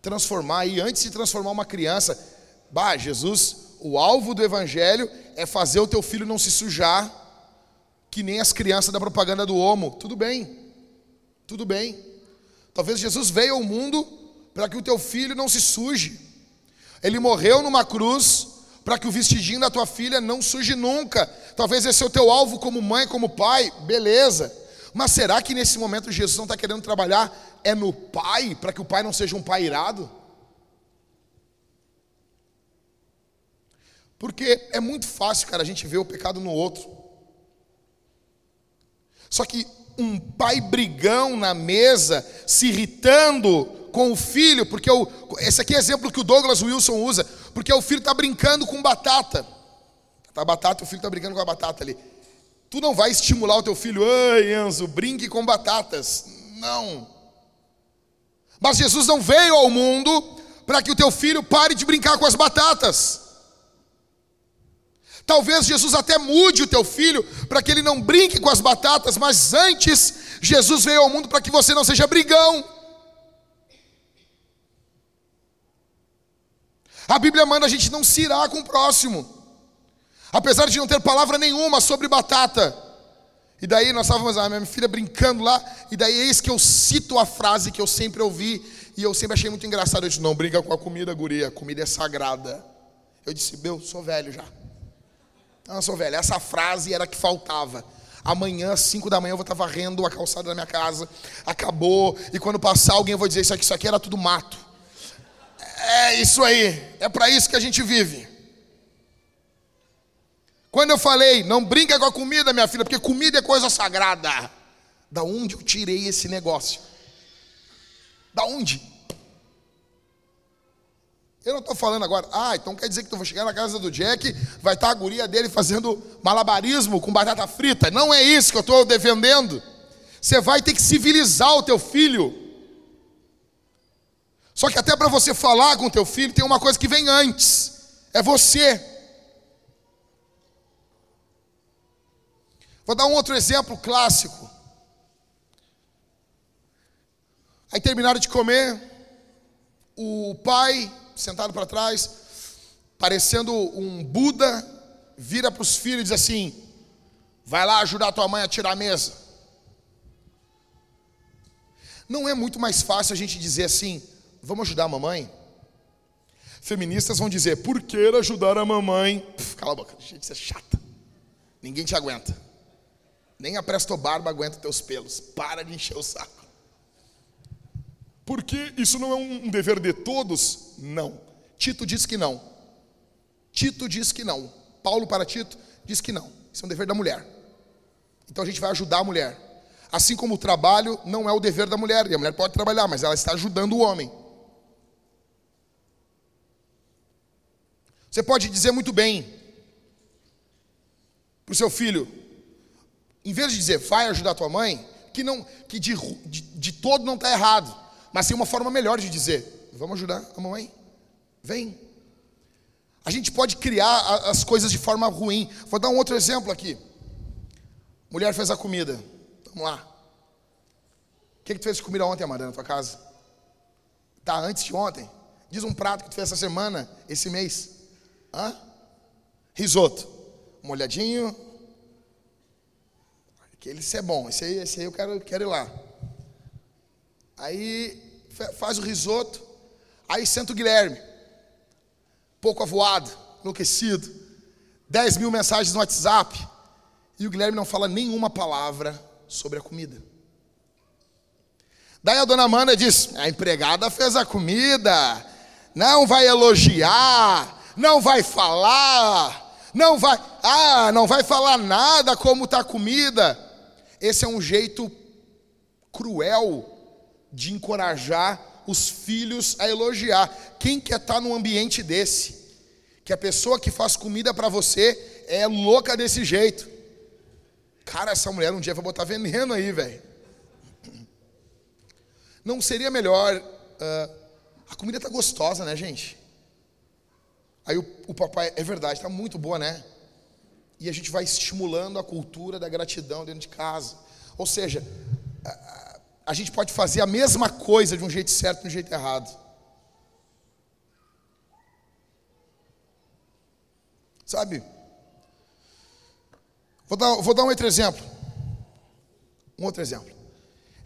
transformar e antes de transformar uma criança, bah, Jesus, o alvo do evangelho é fazer o teu filho não se sujar, que nem as crianças da propaganda do homo. Tudo bem. Tudo bem. Talvez Jesus veio ao mundo para que o teu filho não se suje. Ele morreu numa cruz para que o vestidinho da tua filha não suje nunca. Talvez esse é o teu alvo como mãe, como pai, beleza. Mas será que nesse momento Jesus não está querendo trabalhar é no pai, para que o pai não seja um pai irado? Porque é muito fácil, cara, a gente ver o pecado no outro. Só que um pai brigão na mesa, se irritando com o filho, porque o, esse aqui é exemplo que o Douglas Wilson usa, porque o filho está brincando com batata. Tá batata, o filho está brincando com a batata ali. Tu não vai estimular o teu filho, ai Enzo, brinque com batatas. Não. Mas Jesus não veio ao mundo para que o teu filho pare de brincar com as batatas. Talvez Jesus até mude o teu filho para que ele não brinque com as batatas, mas antes Jesus veio ao mundo para que você não seja brigão. A Bíblia manda a gente não se irar com o próximo, apesar de não ter palavra nenhuma sobre batata. E daí nós estávamos, a minha filha brincando lá, e daí eis que eu cito a frase que eu sempre ouvi, e eu sempre achei muito engraçado. Eu disse: Não brinca com a comida, guria, a comida é sagrada. Eu disse: Meu, sou velho já. Não, sou velho. Essa frase era que faltava. Amanhã, às 5 da manhã, eu vou estar varrendo a calçada da minha casa. Acabou. E quando passar, alguém vai dizer: Isso aqui, isso aqui era tudo mato. É isso aí. É para isso que a gente vive. Quando eu falei, não brinca com a comida, minha filha, porque comida é coisa sagrada. Da onde eu tirei esse negócio? Da onde? Eu não estou falando agora, ah, então quer dizer que tu vai chegar na casa do Jack, vai estar a guria dele fazendo malabarismo com batata frita. Não é isso que eu estou defendendo. Você vai ter que civilizar o teu filho. Só que até para você falar com o teu filho, tem uma coisa que vem antes. É você. Vou dar um outro exemplo clássico. Aí terminaram de comer, o pai, sentado para trás, parecendo um Buda, vira para os filhos e diz assim: Vai lá ajudar tua mãe a tirar a mesa. Não é muito mais fácil a gente dizer assim: Vamos ajudar a mamãe? Feministas vão dizer: Por que ajudar a mamãe? Puf, cala a boca, gente, isso é chata. Ninguém te aguenta. Nem a prestobarba aguenta teus pelos. Para de encher o saco. Porque isso não é um dever de todos? Não. Tito diz que não. Tito diz que não. Paulo para Tito diz que não. Isso é um dever da mulher. Então a gente vai ajudar a mulher. Assim como o trabalho não é o dever da mulher, e a mulher pode trabalhar, mas ela está ajudando o homem. Você pode dizer muito bem para o seu filho, em vez de dizer vai ajudar tua mãe, que não que de, de, de todo não está errado, mas tem uma forma melhor de dizer, vamos ajudar a mamãe, vem. A gente pode criar as coisas de forma ruim. Vou dar um outro exemplo aqui. Mulher fez a comida. Vamos lá. O que, que tu fez de comida ontem, Amanda, na tua casa? Tá, antes de ontem. Diz um prato que tu fez essa semana, esse mês. Hã? Risoto. Molhadinho. Aquele esse é bom. Esse aí, esse aí eu quero, quero ir lá. Aí faz o risoto. Aí senta o Guilherme. Pouco avoado, enlouquecido. 10 mil mensagens no WhatsApp. E o Guilherme não fala nenhuma palavra sobre a comida. Daí a dona Amanda diz: a empregada fez a comida, não vai elogiar, não vai falar, não vai, ah, não vai falar nada como está a comida. Esse é um jeito cruel de encorajar os filhos a elogiar. Quem quer estar tá num ambiente desse? Que a pessoa que faz comida para você é louca desse jeito. Cara, essa mulher um dia vai botar veneno aí, velho. Não seria melhor. Uh, a comida tá gostosa, né, gente? Aí o, o papai, é verdade, tá muito boa, né? E a gente vai estimulando a cultura da gratidão dentro de casa. Ou seja, a, a gente pode fazer a mesma coisa de um jeito certo e de um jeito errado. Sabe? Vou dar, vou dar um outro exemplo. Um outro exemplo.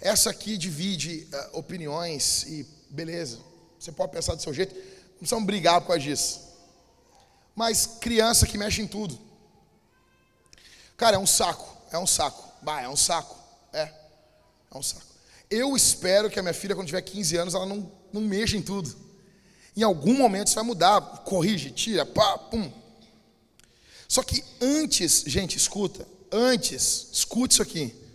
Essa aqui divide uh, opiniões e beleza. Você pode pensar do seu jeito. Não precisamos brigar por causa disso. Mas criança que mexe em tudo. Cara, é um saco. É um saco. Bah, é um saco. É. É um saco. Eu espero que a minha filha, quando tiver 15 anos, ela não, não mexa em tudo. Em algum momento isso vai mudar. Corrige, tira, pá, pum. Só que antes, gente, escuta. Antes, escute isso aqui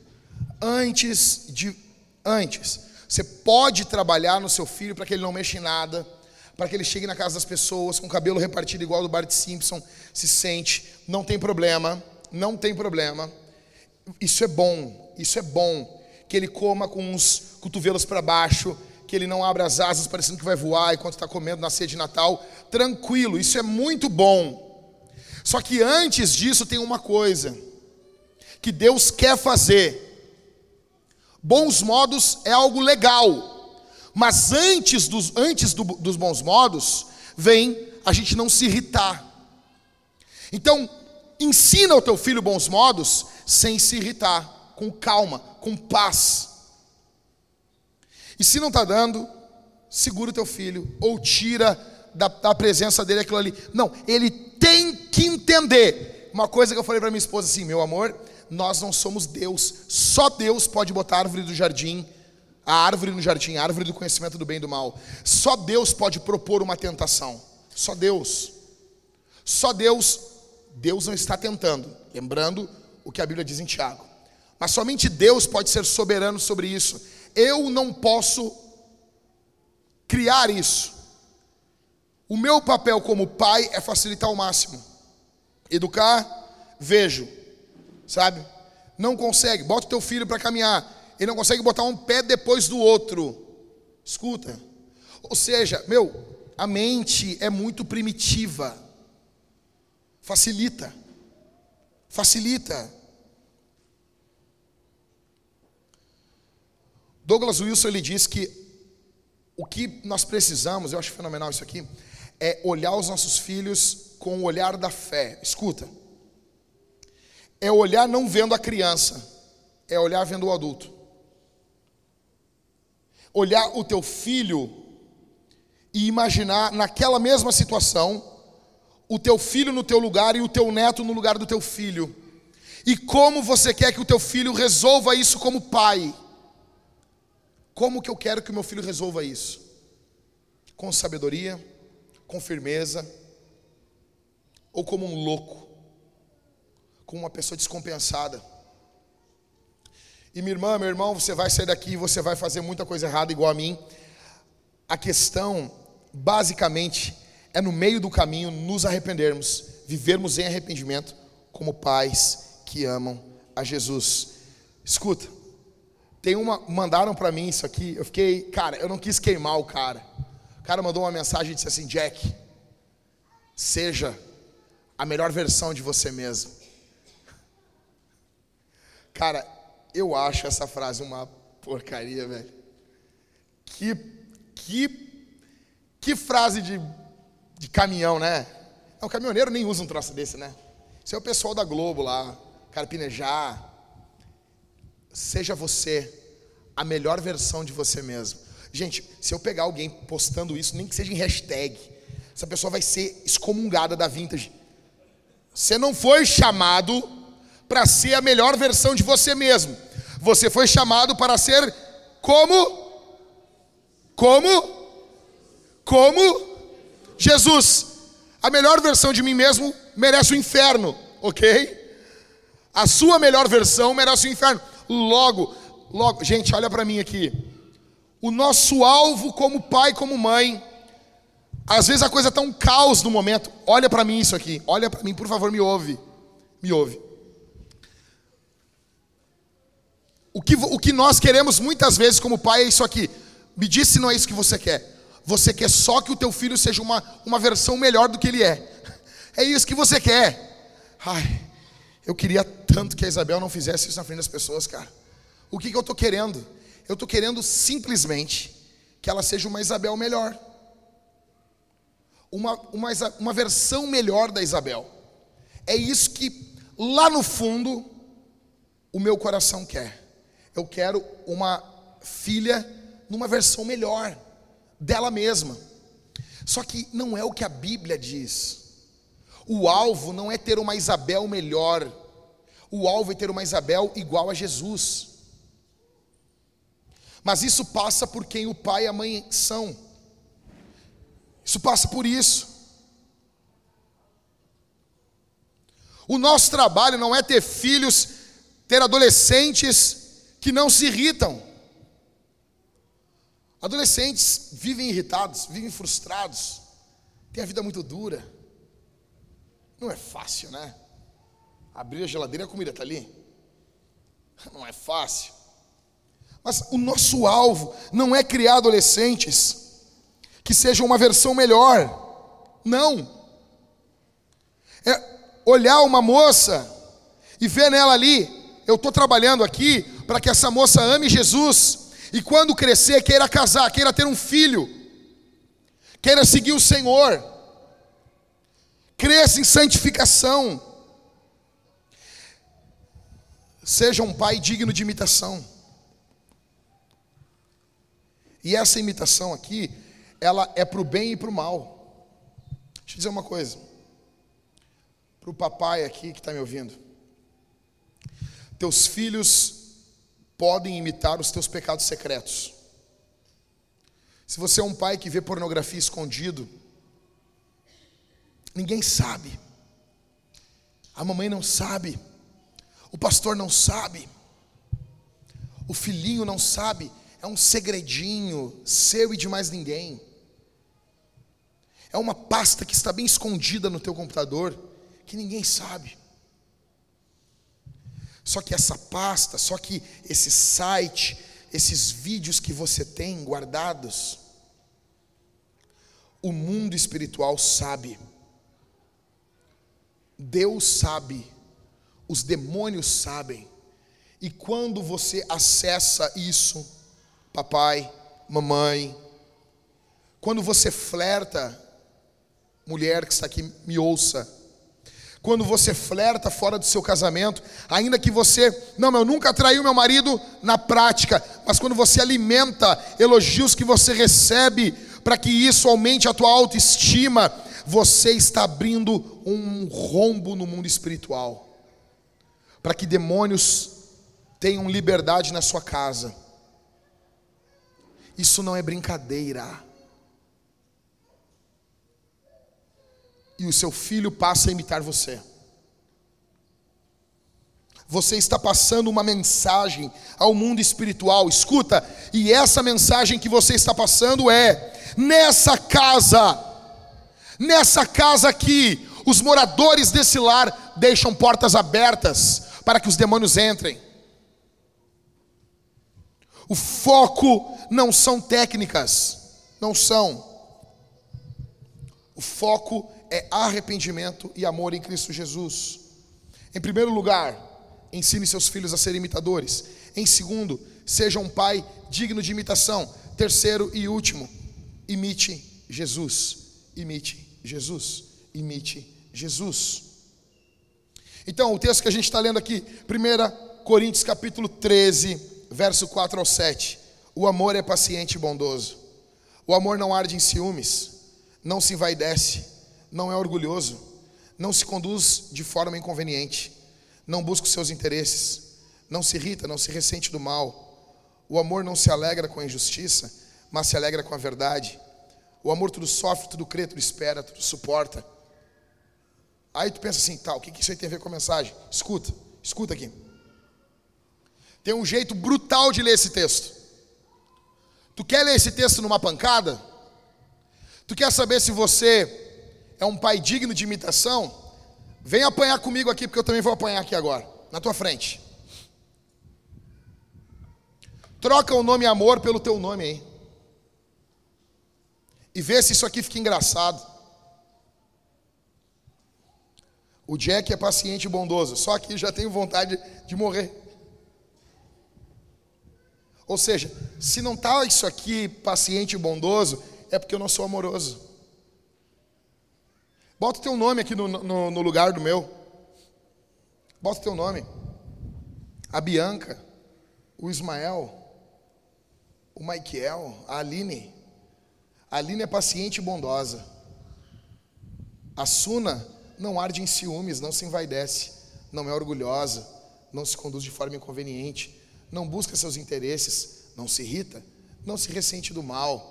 antes de antes. Você pode trabalhar no seu filho para que ele não mexa em nada, para que ele chegue na casa das pessoas com o cabelo repartido igual do Bart Simpson, se sente, não tem problema, não tem problema. Isso é bom, isso é bom. Que ele coma com os cotovelos para baixo, que ele não abra as asas parecendo que vai voar enquanto está comendo na ceia de Natal. Tranquilo, isso é muito bom. Só que antes disso tem uma coisa que Deus quer fazer Bons modos é algo legal, mas antes dos, antes do, dos bons modos, vem a gente não se irritar. Então, ensina o teu filho bons modos sem se irritar, com calma, com paz. E se não está dando, segura o teu filho, ou tira da, da, presença dele aquilo ali. Não, ele tem que entender. Uma coisa que eu falei para minha esposa assim, meu amor, nós não somos Deus. Só Deus pode botar a árvore do jardim, a árvore no jardim, a árvore do conhecimento do bem e do mal. Só Deus pode propor uma tentação. Só Deus. Só Deus. Deus não está tentando. Lembrando o que a Bíblia diz em Tiago. Mas somente Deus pode ser soberano sobre isso. Eu não posso criar isso. O meu papel como pai é facilitar ao máximo. Educar, vejo sabe? Não consegue. Bota o teu filho para caminhar. Ele não consegue botar um pé depois do outro. Escuta. Ou seja, meu, a mente é muito primitiva. Facilita. Facilita. Douglas Wilson ele diz que o que nós precisamos, eu acho fenomenal isso aqui, é olhar os nossos filhos com o olhar da fé. Escuta é olhar não vendo a criança, é olhar vendo o adulto. Olhar o teu filho e imaginar naquela mesma situação o teu filho no teu lugar e o teu neto no lugar do teu filho. E como você quer que o teu filho resolva isso como pai? Como que eu quero que o meu filho resolva isso? Com sabedoria, com firmeza, ou como um louco, como uma pessoa descompensada. E minha irmã, meu irmão, você vai sair daqui e você vai fazer muita coisa errada igual a mim. A questão, basicamente, é no meio do caminho nos arrependermos, vivermos em arrependimento como pais que amam a Jesus. Escuta, tem uma mandaram para mim isso aqui, eu fiquei, cara, eu não quis queimar o cara. O cara mandou uma mensagem e disse assim: "Jack, seja a melhor versão de você mesmo". Cara, eu acho essa frase uma porcaria, velho. Que, que, que frase de, de caminhão, né? Não, caminhoneiro nem usa um troço desse, né? Isso é o pessoal da Globo lá, carpinejar. Seja você a melhor versão de você mesmo. Gente, se eu pegar alguém postando isso, nem que seja em hashtag, essa pessoa vai ser excomungada da vintage. Você não foi chamado para ser a melhor versão de você mesmo. Você foi chamado para ser como? Como? Como? Jesus. A melhor versão de mim mesmo merece o inferno, ok? A sua melhor versão merece o inferno. Logo, logo, gente, olha para mim aqui. O nosso alvo como pai, como mãe, às vezes a coisa está um caos no momento. Olha para mim isso aqui. Olha para mim, por favor, me ouve. Me ouve. O que, o que nós queremos muitas vezes como pai é isso aqui. Me diz se não é isso que você quer. Você quer só que o teu filho seja uma, uma versão melhor do que ele é. É isso que você quer. Ai, eu queria tanto que a Isabel não fizesse isso na frente das pessoas, cara. O que, que eu estou querendo? Eu estou querendo simplesmente que ela seja uma Isabel melhor. Uma, uma, uma versão melhor da Isabel. É isso que lá no fundo o meu coração quer. Eu quero uma filha numa versão melhor dela mesma. Só que não é o que a Bíblia diz. O alvo não é ter uma Isabel melhor. O alvo é ter uma Isabel igual a Jesus. Mas isso passa por quem o pai e a mãe são. Isso passa por isso. O nosso trabalho não é ter filhos, ter adolescentes que não se irritam. Adolescentes vivem irritados, vivem frustrados, têm a vida muito dura. Não é fácil, né? Abrir a geladeira e a comida está ali. Não é fácil. Mas o nosso alvo não é criar adolescentes que sejam uma versão melhor. Não. É olhar uma moça e ver nela ali, eu estou trabalhando aqui para que essa moça ame Jesus e quando crescer queira casar, queira ter um filho, queira seguir o Senhor, cresça em santificação, seja um pai digno de imitação. E essa imitação aqui, ela é para o bem e para o mal. Deixa eu dizer uma coisa. Para o papai aqui que está me ouvindo. Teus filhos podem imitar os teus pecados secretos. Se você é um pai que vê pornografia escondido, ninguém sabe. A mamãe não sabe. O pastor não sabe. O filhinho não sabe. É um segredinho seu e de mais ninguém. É uma pasta que está bem escondida no teu computador, que ninguém sabe. Só que essa pasta, só que esse site, esses vídeos que você tem guardados, o mundo espiritual sabe. Deus sabe, os demônios sabem. E quando você acessa isso, papai, mamãe, quando você flerta, mulher que está aqui, me ouça, quando você flerta fora do seu casamento, ainda que você, não, eu nunca traiu meu marido na prática, mas quando você alimenta elogios que você recebe, para que isso aumente a tua autoestima, você está abrindo um rombo no mundo espiritual, para que demônios tenham liberdade na sua casa. Isso não é brincadeira. e o seu filho passa a imitar você. Você está passando uma mensagem ao mundo espiritual, escuta, e essa mensagem que você está passando é: nessa casa, nessa casa aqui, os moradores desse lar deixam portas abertas para que os demônios entrem. O foco não são técnicas, não são. O foco é arrependimento e amor em Cristo Jesus. Em primeiro lugar, ensine seus filhos a serem imitadores. Em segundo, seja um pai digno de imitação. Terceiro e último, imite Jesus. Imite Jesus. Imite Jesus. Então, o texto que a gente está lendo aqui, 1 Coríntios capítulo 13, verso 4 ao 7. O amor é paciente e bondoso. O amor não arde em ciúmes, não se envaidece não é orgulhoso, não se conduz de forma inconveniente, não busca os seus interesses, não se irrita, não se ressente do mal. O amor não se alegra com a injustiça, mas se alegra com a verdade. O amor tudo sofre, tudo crê, tudo espera, tudo suporta. Aí tu pensa assim, tá, o que isso aí tem a ver com a mensagem? Escuta, escuta aqui. Tem um jeito brutal de ler esse texto. Tu quer ler esse texto numa pancada? Tu quer saber se você é um pai digno de imitação, vem apanhar comigo aqui, porque eu também vou apanhar aqui agora, na tua frente. Troca o nome amor pelo teu nome aí. E vê se isso aqui fica engraçado. O Jack é paciente e bondoso, só que já tenho vontade de morrer. Ou seja, se não está isso aqui paciente e bondoso, é porque eu não sou amoroso. Bota o teu nome aqui no, no, no lugar do meu. Bota o teu nome. A Bianca, o Ismael, o Maikel, a Aline. A Aline é paciente e bondosa. A Suna não arde em ciúmes, não se envaidece, não é orgulhosa, não se conduz de forma inconveniente, não busca seus interesses, não se irrita, não se ressente do mal.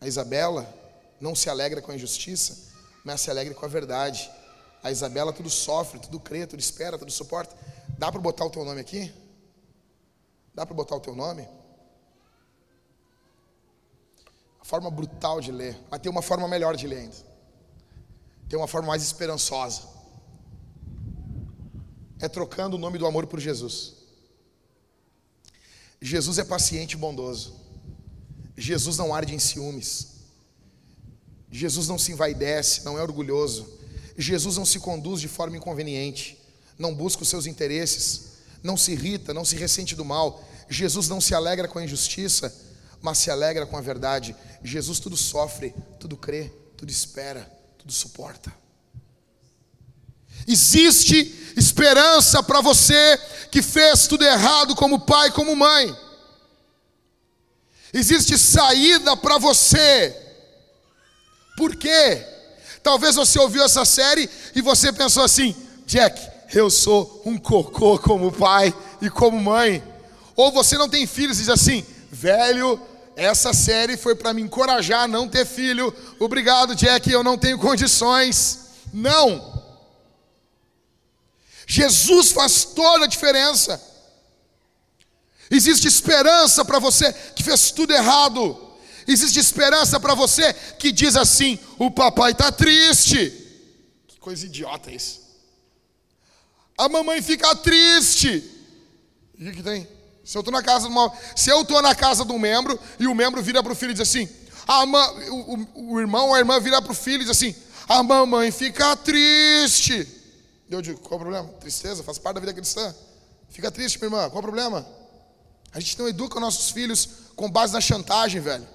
A Isabela não se alegra com a injustiça, mas se alegre com a verdade. A Isabela tudo sofre, tudo crê, tudo espera, tudo suporta. Dá para botar o teu nome aqui? Dá para botar o teu nome? A forma brutal de ler, mas tem uma forma melhor de ler ainda. Tem uma forma mais esperançosa. É trocando o nome do amor por Jesus. Jesus é paciente e bondoso. Jesus não arde em ciúmes. Jesus não se envaidece, não é orgulhoso. Jesus não se conduz de forma inconveniente, não busca os seus interesses, não se irrita, não se ressente do mal. Jesus não se alegra com a injustiça, mas se alegra com a verdade. Jesus tudo sofre, tudo crê, tudo espera, tudo suporta. Existe esperança para você que fez tudo errado como pai, como mãe. Existe saída para você por quê? Talvez você ouviu essa série e você pensou assim: Jack, eu sou um cocô como pai e como mãe. Ou você não tem filhos e diz assim: velho, essa série foi para me encorajar a não ter filho. Obrigado, Jack, eu não tenho condições. Não. Jesus faz toda a diferença. Existe esperança para você que fez tudo errado. Existe esperança para você que diz assim: o papai está triste. Que coisa idiota isso. A mamãe fica triste. E o que tem? Se eu estou na casa de uma, se eu estou na casa de um membro e o membro vira para o filho e diz assim, a ma, o, o, o irmão ou a irmã vira para o filho e diz assim, a mamãe fica triste. Eu digo, qual o problema? Tristeza, faz parte da vida cristã. Fica triste, minha irmã, qual o problema? A gente não educa nossos filhos com base na chantagem, velho.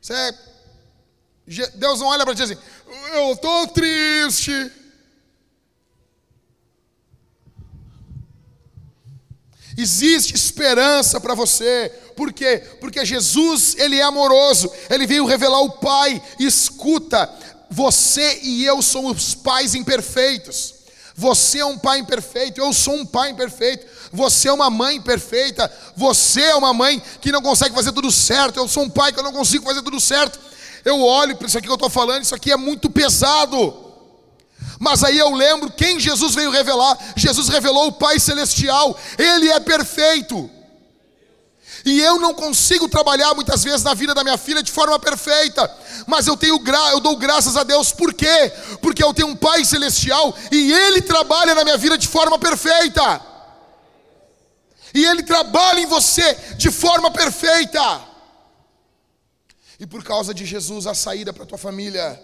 Você, Deus não olha para ti assim, eu estou triste. Existe esperança para você. Por quê? Porque Jesus, ele é amoroso. Ele veio revelar o Pai. Escuta, você e eu somos pais imperfeitos. Você é um pai imperfeito, eu sou um pai imperfeito. Você é uma mãe perfeita, você é uma mãe que não consegue fazer tudo certo. Eu sou um pai que eu não consigo fazer tudo certo. Eu olho para isso aqui que eu estou falando, isso aqui é muito pesado. Mas aí eu lembro quem Jesus veio revelar. Jesus revelou o Pai Celestial, Ele é perfeito. E eu não consigo trabalhar muitas vezes na vida da minha filha de forma perfeita, mas eu tenho gra eu dou graças a Deus, por quê? Porque eu tenho um Pai celestial e Ele trabalha na minha vida de forma perfeita. E Ele trabalha em você de forma perfeita. E por causa de Jesus, a saída para tua família.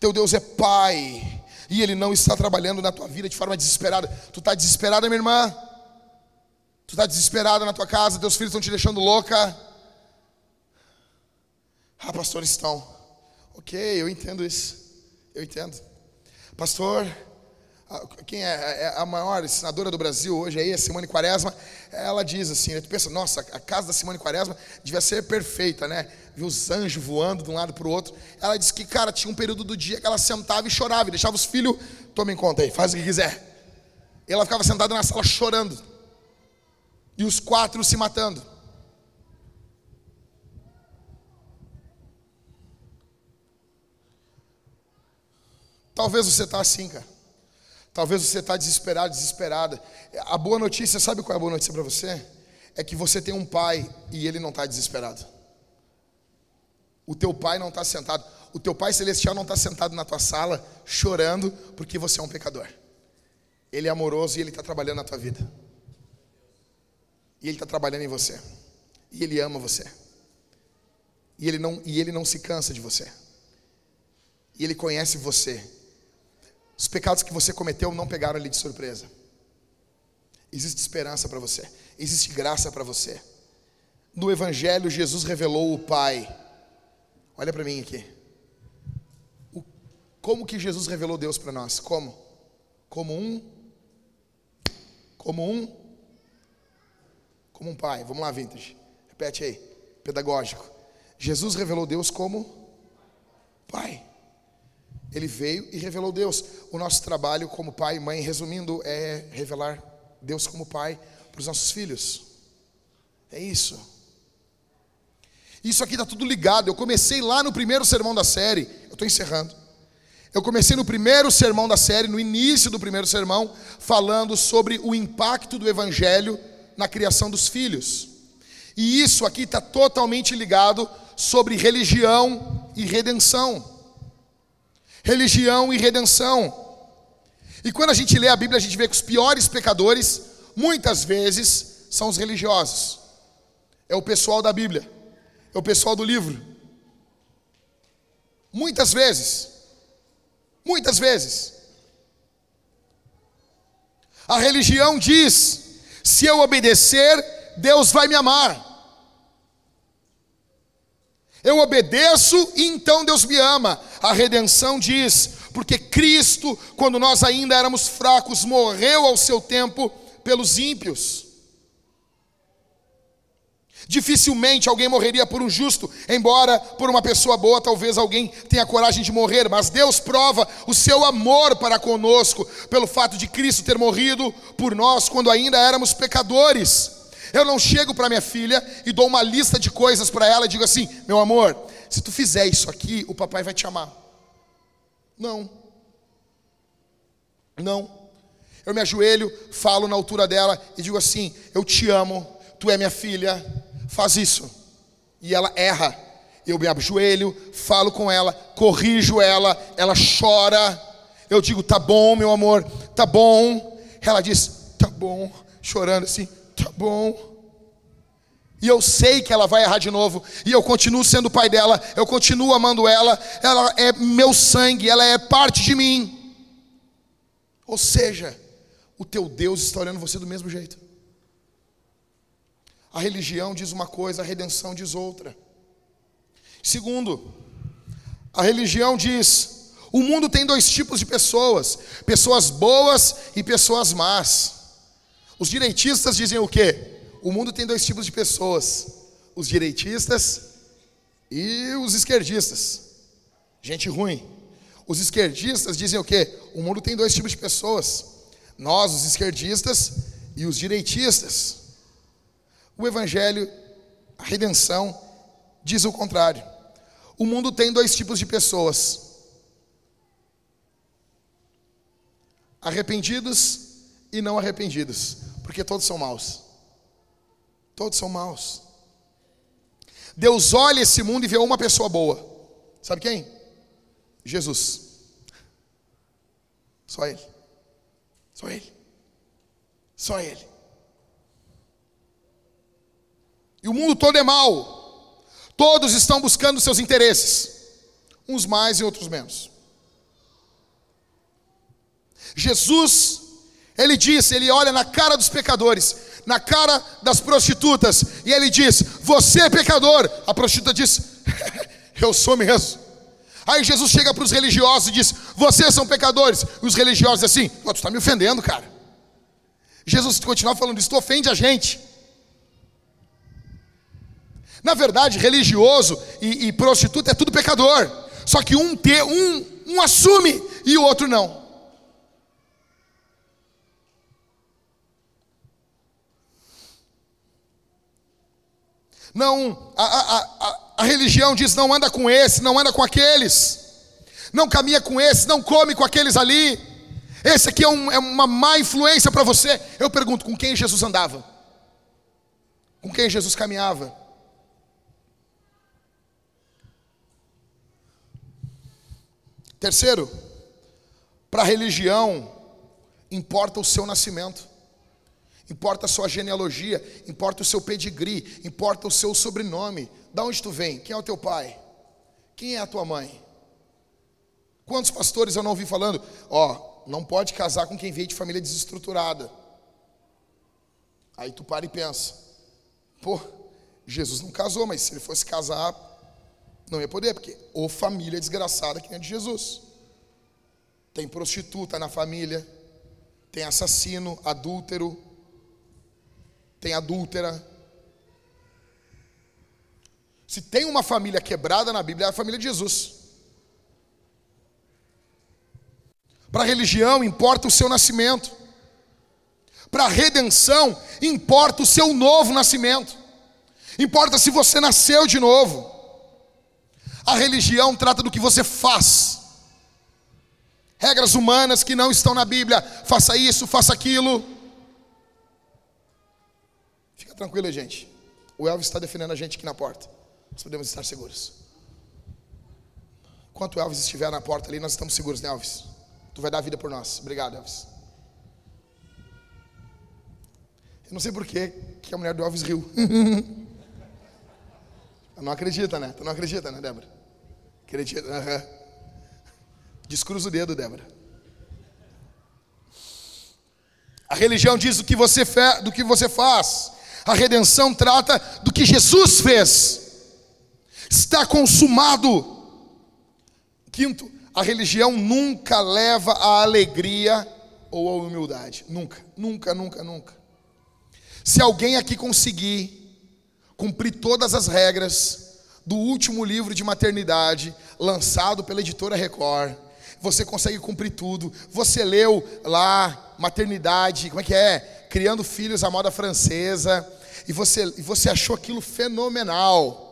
Teu Deus é Pai, e Ele não está trabalhando na tua vida de forma desesperada. Tu está desesperada, minha irmã? Tu está desesperada na tua casa, teus filhos estão te deixando louca. Ah, pastor, estão. Ok, eu entendo isso. Eu entendo. Pastor, quem é, é a maior senadora do Brasil hoje aí, a Simone Quaresma, ela diz assim, tu pensa, nossa, a casa da Simone Quaresma devia ser perfeita, né? Viu os anjos voando de um lado para o outro. Ela disse que, cara, tinha um período do dia que ela sentava e chorava e deixava os filhos, tomem conta aí, faz o que quiser. E ela ficava sentada na sala chorando e os quatro se matando. Talvez você está assim, cara. Talvez você está desesperado, desesperada. A boa notícia, sabe qual é a boa notícia para você? É que você tem um pai e ele não está desesperado. O teu pai não está sentado. O teu pai celestial não está sentado na tua sala chorando porque você é um pecador. Ele é amoroso e ele está trabalhando na tua vida. E Ele está trabalhando em você. E Ele ama você. E ele, não, e ele não se cansa de você. E Ele conhece você. Os pecados que você cometeu não pegaram Ele de surpresa. Existe esperança para você. Existe graça para você. No Evangelho, Jesus revelou o Pai. Olha para mim aqui. O, como que Jesus revelou Deus para nós? Como? Como um. Como um como um pai. Vamos lá, Vintage. Repete aí. Pedagógico. Jesus revelou Deus como pai. Ele veio e revelou Deus. O nosso trabalho como pai e mãe, resumindo, é revelar Deus como pai para os nossos filhos. É isso. Isso aqui está tudo ligado. Eu comecei lá no primeiro sermão da série. Eu estou encerrando. Eu comecei no primeiro sermão da série, no início do primeiro sermão, falando sobre o impacto do Evangelho na criação dos filhos. E isso aqui está totalmente ligado sobre religião e redenção. Religião e redenção. E quando a gente lê a Bíblia, a gente vê que os piores pecadores, muitas vezes, são os religiosos. É o pessoal da Bíblia, é o pessoal do livro. Muitas vezes, muitas vezes. A religião diz se eu obedecer, Deus vai me amar. Eu obedeço e então Deus me ama. A redenção diz, porque Cristo, quando nós ainda éramos fracos, morreu ao seu tempo pelos ímpios. Dificilmente alguém morreria por um justo, embora por uma pessoa boa talvez alguém tenha coragem de morrer, mas Deus prova o seu amor para conosco pelo fato de Cristo ter morrido por nós quando ainda éramos pecadores. Eu não chego para minha filha e dou uma lista de coisas para ela e digo assim: meu amor, se tu fizer isso aqui, o papai vai te amar. Não. Não. Eu me ajoelho, falo na altura dela e digo assim: eu te amo, tu é minha filha, faz isso. E ela erra. Eu me ajoelho, falo com ela, corrijo ela, ela chora. Eu digo, tá bom, meu amor, tá bom. Ela diz, tá bom, chorando assim, tá bom. E eu sei que ela vai errar de novo, e eu continuo sendo pai dela, eu continuo amando ela, ela é meu sangue, ela é parte de mim. Ou seja, o teu Deus está olhando você do mesmo jeito. A religião diz uma coisa, a redenção diz outra. Segundo, a religião diz: o mundo tem dois tipos de pessoas, pessoas boas e pessoas más. Os direitistas dizem o quê? O mundo tem dois tipos de pessoas: os direitistas e os esquerdistas. Gente ruim. Os esquerdistas dizem o quê? O mundo tem dois tipos de pessoas: nós, os esquerdistas, e os direitistas. O Evangelho, a redenção, diz o contrário. o mundo tem dois tipos de pessoas: arrependidos e não arrependidos, porque todos são maus. Todos são maus. Deus olha esse mundo e vê uma pessoa boa. Sabe quem? Jesus. Só Ele. Só Ele. Só Ele. E o mundo todo é mau. Todos estão buscando seus interesses. Uns mais e outros menos. Jesus, ele diz, ele olha na cara dos pecadores, na cara das prostitutas, e ele diz: Você é pecador. A prostituta diz: Eu sou mesmo. Aí Jesus chega para os religiosos e diz: Vocês são pecadores. E os religiosos assim: Tu está me ofendendo, cara. Jesus continua falando isso, ofende a gente. Na verdade, religioso e, e prostituta é tudo pecador. Só que um, te, um, um assume e o outro não. Não, a, a, a, a religião diz: não anda com esse, não anda com aqueles, não caminha com esse, não come com aqueles ali. Esse aqui é, um, é uma má influência para você. Eu pergunto: com quem Jesus andava? Com quem Jesus caminhava? Terceiro, para a religião, importa o seu nascimento importa a sua genealogia, importa o seu pedigree, importa o seu sobrenome. Da onde tu vem? Quem é o teu pai? Quem é a tua mãe? Quantos pastores eu não ouvi falando? Ó, não pode casar com quem veio de família desestruturada. Aí tu para e pensa: pô, Jesus não casou, mas se ele fosse casar, não ia poder, porque ou família desgraçada que é de Jesus. Tem prostituta na família, tem assassino, adúltero, tem adúltera. Se tem uma família quebrada na Bíblia, é a família de Jesus. Para a religião importa o seu nascimento. Para a redenção importa o seu novo nascimento. Importa se você nasceu de novo. A religião trata do que você faz. Regras humanas que não estão na Bíblia. Faça isso, faça aquilo. Tranquilo, gente. O Elvis está defendendo a gente aqui na porta. Nós podemos estar seguros. Enquanto o Elvis estiver na porta ali, nós estamos seguros, né, Elvis? Tu vai dar a vida por nós. Obrigado, Elvis. Eu não sei por que a mulher do Elvis riu. não acredita, né? Tu não acredita, né, Débora? Acredita. Uhum. Descruza o dedo, Débora. A religião diz do que você, fe... do que você faz. A redenção trata do que Jesus fez. Está consumado. Quinto, a religião nunca leva à alegria ou à humildade. Nunca, nunca, nunca, nunca. Se alguém aqui conseguir cumprir todas as regras do último livro de maternidade lançado pela editora Record, você consegue cumprir tudo. Você leu lá maternidade, como é que é? criando filhos à moda francesa, e você, e você achou aquilo fenomenal.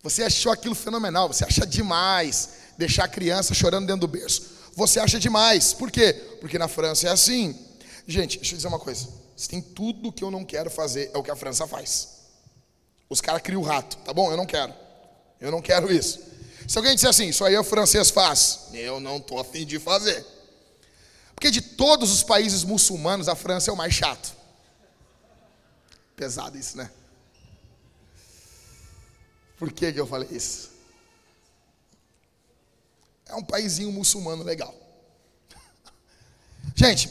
Você achou aquilo fenomenal, você acha demais deixar a criança chorando dentro do berço. Você acha demais. Por quê? Porque na França é assim. Gente, deixa eu dizer uma coisa. Se tem tudo que eu não quero fazer, é o que a França faz. Os caras criam o rato, tá bom? Eu não quero. Eu não quero isso. Se alguém disser assim, isso aí o francês faz, eu não estou afim de fazer. Porque de todos os países muçulmanos, a França é o mais chato. Pesado isso, né? Por que, que eu falei isso? É um paísinho muçulmano legal. Gente,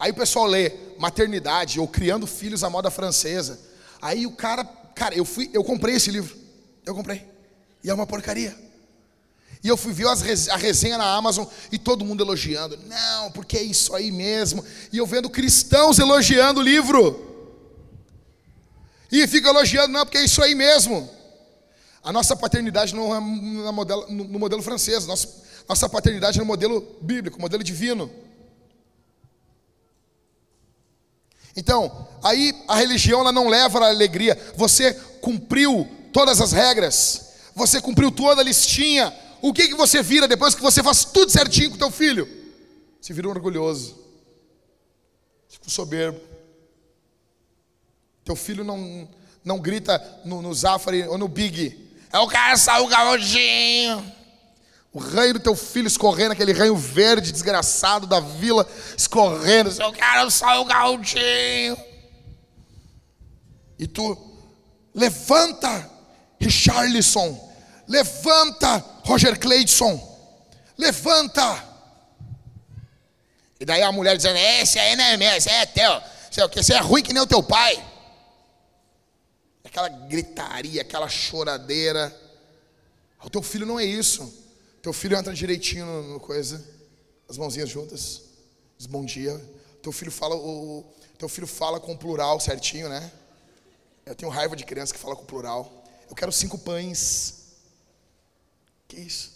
aí o pessoal lê maternidade ou criando filhos à moda francesa. Aí o cara, cara, eu fui, eu comprei esse livro. Eu comprei. E é uma porcaria. E eu fui ver a resenha na Amazon e todo mundo elogiando. Não, porque é isso aí mesmo. E eu vendo cristãos elogiando o livro. E fica elogiando, não, porque é isso aí mesmo. A nossa paternidade não é no modelo, no modelo francês. Nossa, nossa paternidade é no modelo bíblico, modelo divino. Então, aí a religião ela não leva a alegria. Você cumpriu todas as regras Você cumpriu toda a listinha. O que, que você vira depois que você faz tudo certinho com teu filho? Você vira um orgulhoso. Fica soberbo. Teu filho não, não grita no, no Zafari ou no Big. É o cara saiu galdinho. O ranho do teu filho escorrendo, aquele ranho verde desgraçado da vila, escorrendo. Eu quero só o galdinho. E tu, levanta, Richarlison. Levanta, Roger Cleidson. Levanta. E daí a mulher dizendo: Esse aí não é meu, esse é teu. É, esse é ruim que nem o teu pai. Aquela gritaria, aquela choradeira. O teu filho não é isso. Teu filho entra direitinho no, coisa, as mãozinhas juntas, diz bom dia. Teu filho fala o, teu filho fala com plural certinho, né? Eu tenho raiva de criança que fala com plural. Eu quero cinco pães. Que isso?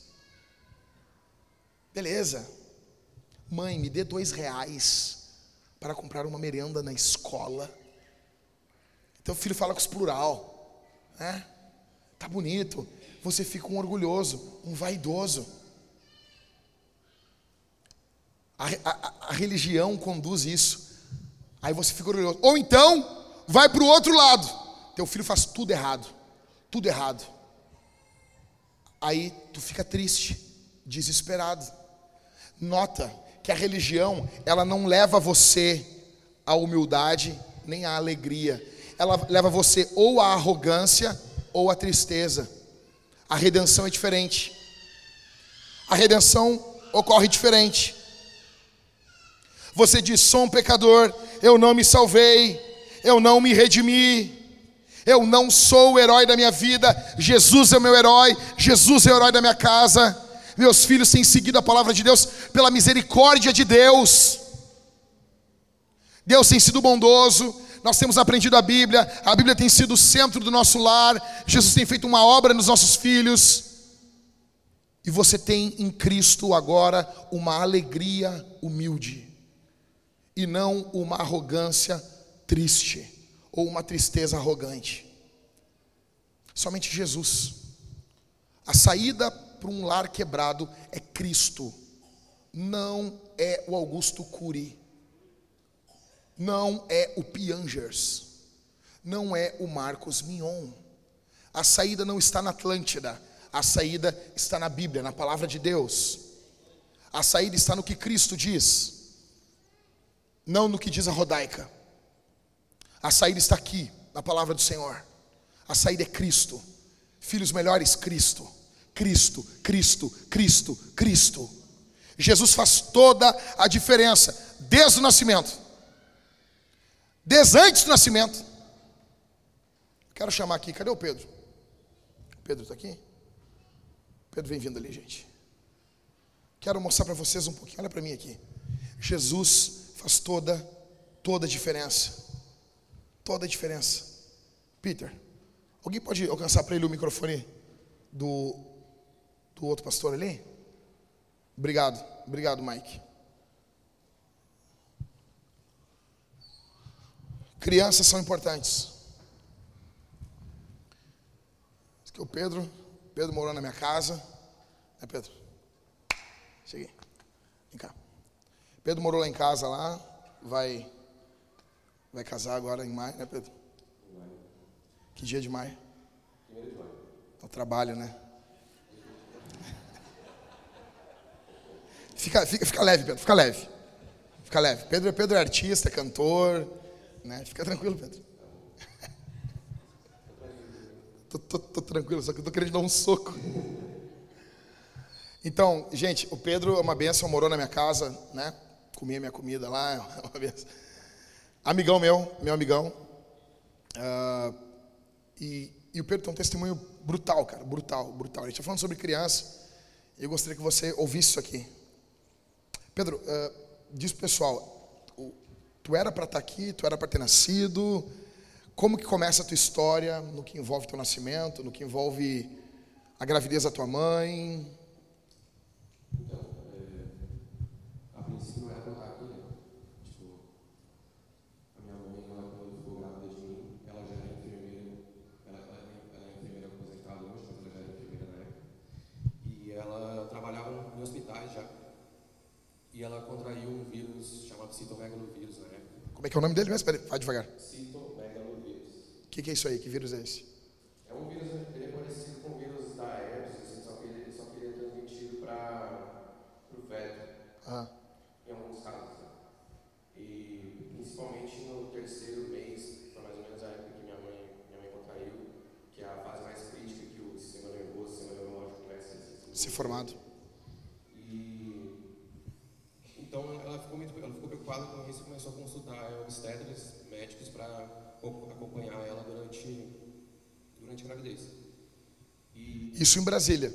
Beleza. Mãe, me dê dois reais para comprar uma merenda na escola. Teu filho fala com os plural, né? Tá bonito você fica um orgulhoso, um vaidoso. A, a, a religião conduz isso. Aí você fica orgulhoso. Ou então, vai para o outro lado. Teu filho faz tudo errado. Tudo errado. Aí tu fica triste, desesperado. Nota que a religião, ela não leva você à humildade nem à alegria. Ela leva você ou à arrogância ou à tristeza. A redenção é diferente. A redenção ocorre diferente. Você diz: sou um pecador, eu não me salvei, eu não me redimi, eu não sou o herói da minha vida, Jesus é o meu herói, Jesus é o herói da minha casa. Meus filhos têm seguido a palavra de Deus pela misericórdia de Deus. Deus tem sido bondoso, nós temos aprendido a Bíblia, a Bíblia tem sido o centro do nosso lar, Jesus tem feito uma obra nos nossos filhos, e você tem em Cristo agora uma alegria humilde, e não uma arrogância triste, ou uma tristeza arrogante. Somente Jesus. A saída para um lar quebrado é Cristo, não é o Augusto Cury não é o Piangers, não é o Marcos Mion. A saída não está na Atlântida, a saída está na Bíblia, na palavra de Deus. A saída está no que Cristo diz, não no que diz a Rodaica. A saída está aqui, na palavra do Senhor. A saída é Cristo. Filhos melhores, Cristo. Cristo, Cristo, Cristo, Cristo. Jesus faz toda a diferença, desde o nascimento desde antes do nascimento. Quero chamar aqui, cadê o Pedro? Pedro está aqui? Pedro vem vindo ali, gente. Quero mostrar para vocês um pouquinho, olha para mim aqui. Jesus faz toda, toda a diferença. Toda a diferença. Peter, alguém pode alcançar para ele o microfone do, do outro pastor ali? Obrigado, obrigado, Mike. Crianças são importantes. que o Pedro, Pedro morou na minha casa, né Pedro? Cheguei. Vem cá. Pedro morou lá em casa lá, vai vai casar agora em maio, né Pedro? Que dia de maio? O trabalho, né? Fica, fica, fica leve, Pedro, fica leve. Fica leve. Pedro, Pedro é artista, é cantor, né? Fica tranquilo, Pedro. tô, tô, tô, tranquilo, só que eu tô querendo dar um soco. Então, gente, o Pedro é uma benção, morou na minha casa, né? Comia minha comida lá, é uma benção. Amigão meu, meu amigão. Uh, e, e, o Pedro tem um testemunho brutal, cara, brutal, brutal. A gente está falando sobre criança e eu gostaria que você ouvisse isso aqui. Pedro, uh, diz pro pessoal, Tu era para estar tá aqui, tu era para ter nascido. Como que começa a tua história no que envolve teu nascimento, no que envolve a gravidez da tua mãe? Então, é, a princípio não era para estar aqui, né? Tipo, a minha mãe, ela, quando ficou grávida de mim, ela já era enfermeira, ela, ela, ela é enfermeira aposentada hoje, mas ela já era chamava citomegalovírus na época. Como é que é o nome dele mesmo? Peraí, vai devagar. Citomegalovírus. O que, que é isso aí? Que vírus é esse? É um vírus, ele é parecido com o vírus da herpes, assim, só que ele, só que ele é transmitido para o feto, Ah, em alguns casos. Né? E principalmente no terceiro mês, foi mais ou menos a época que minha mãe, minha mãe contraiu, que é a fase mais crítica que o sistema nervoso, o sistema neurológico começa a se ser formado. E então ela ficou muito ela ficou preocupada com isso e começou a consultar obstetras, médicos para acompanhar ela durante durante a gravidez. E Isso em Brasília.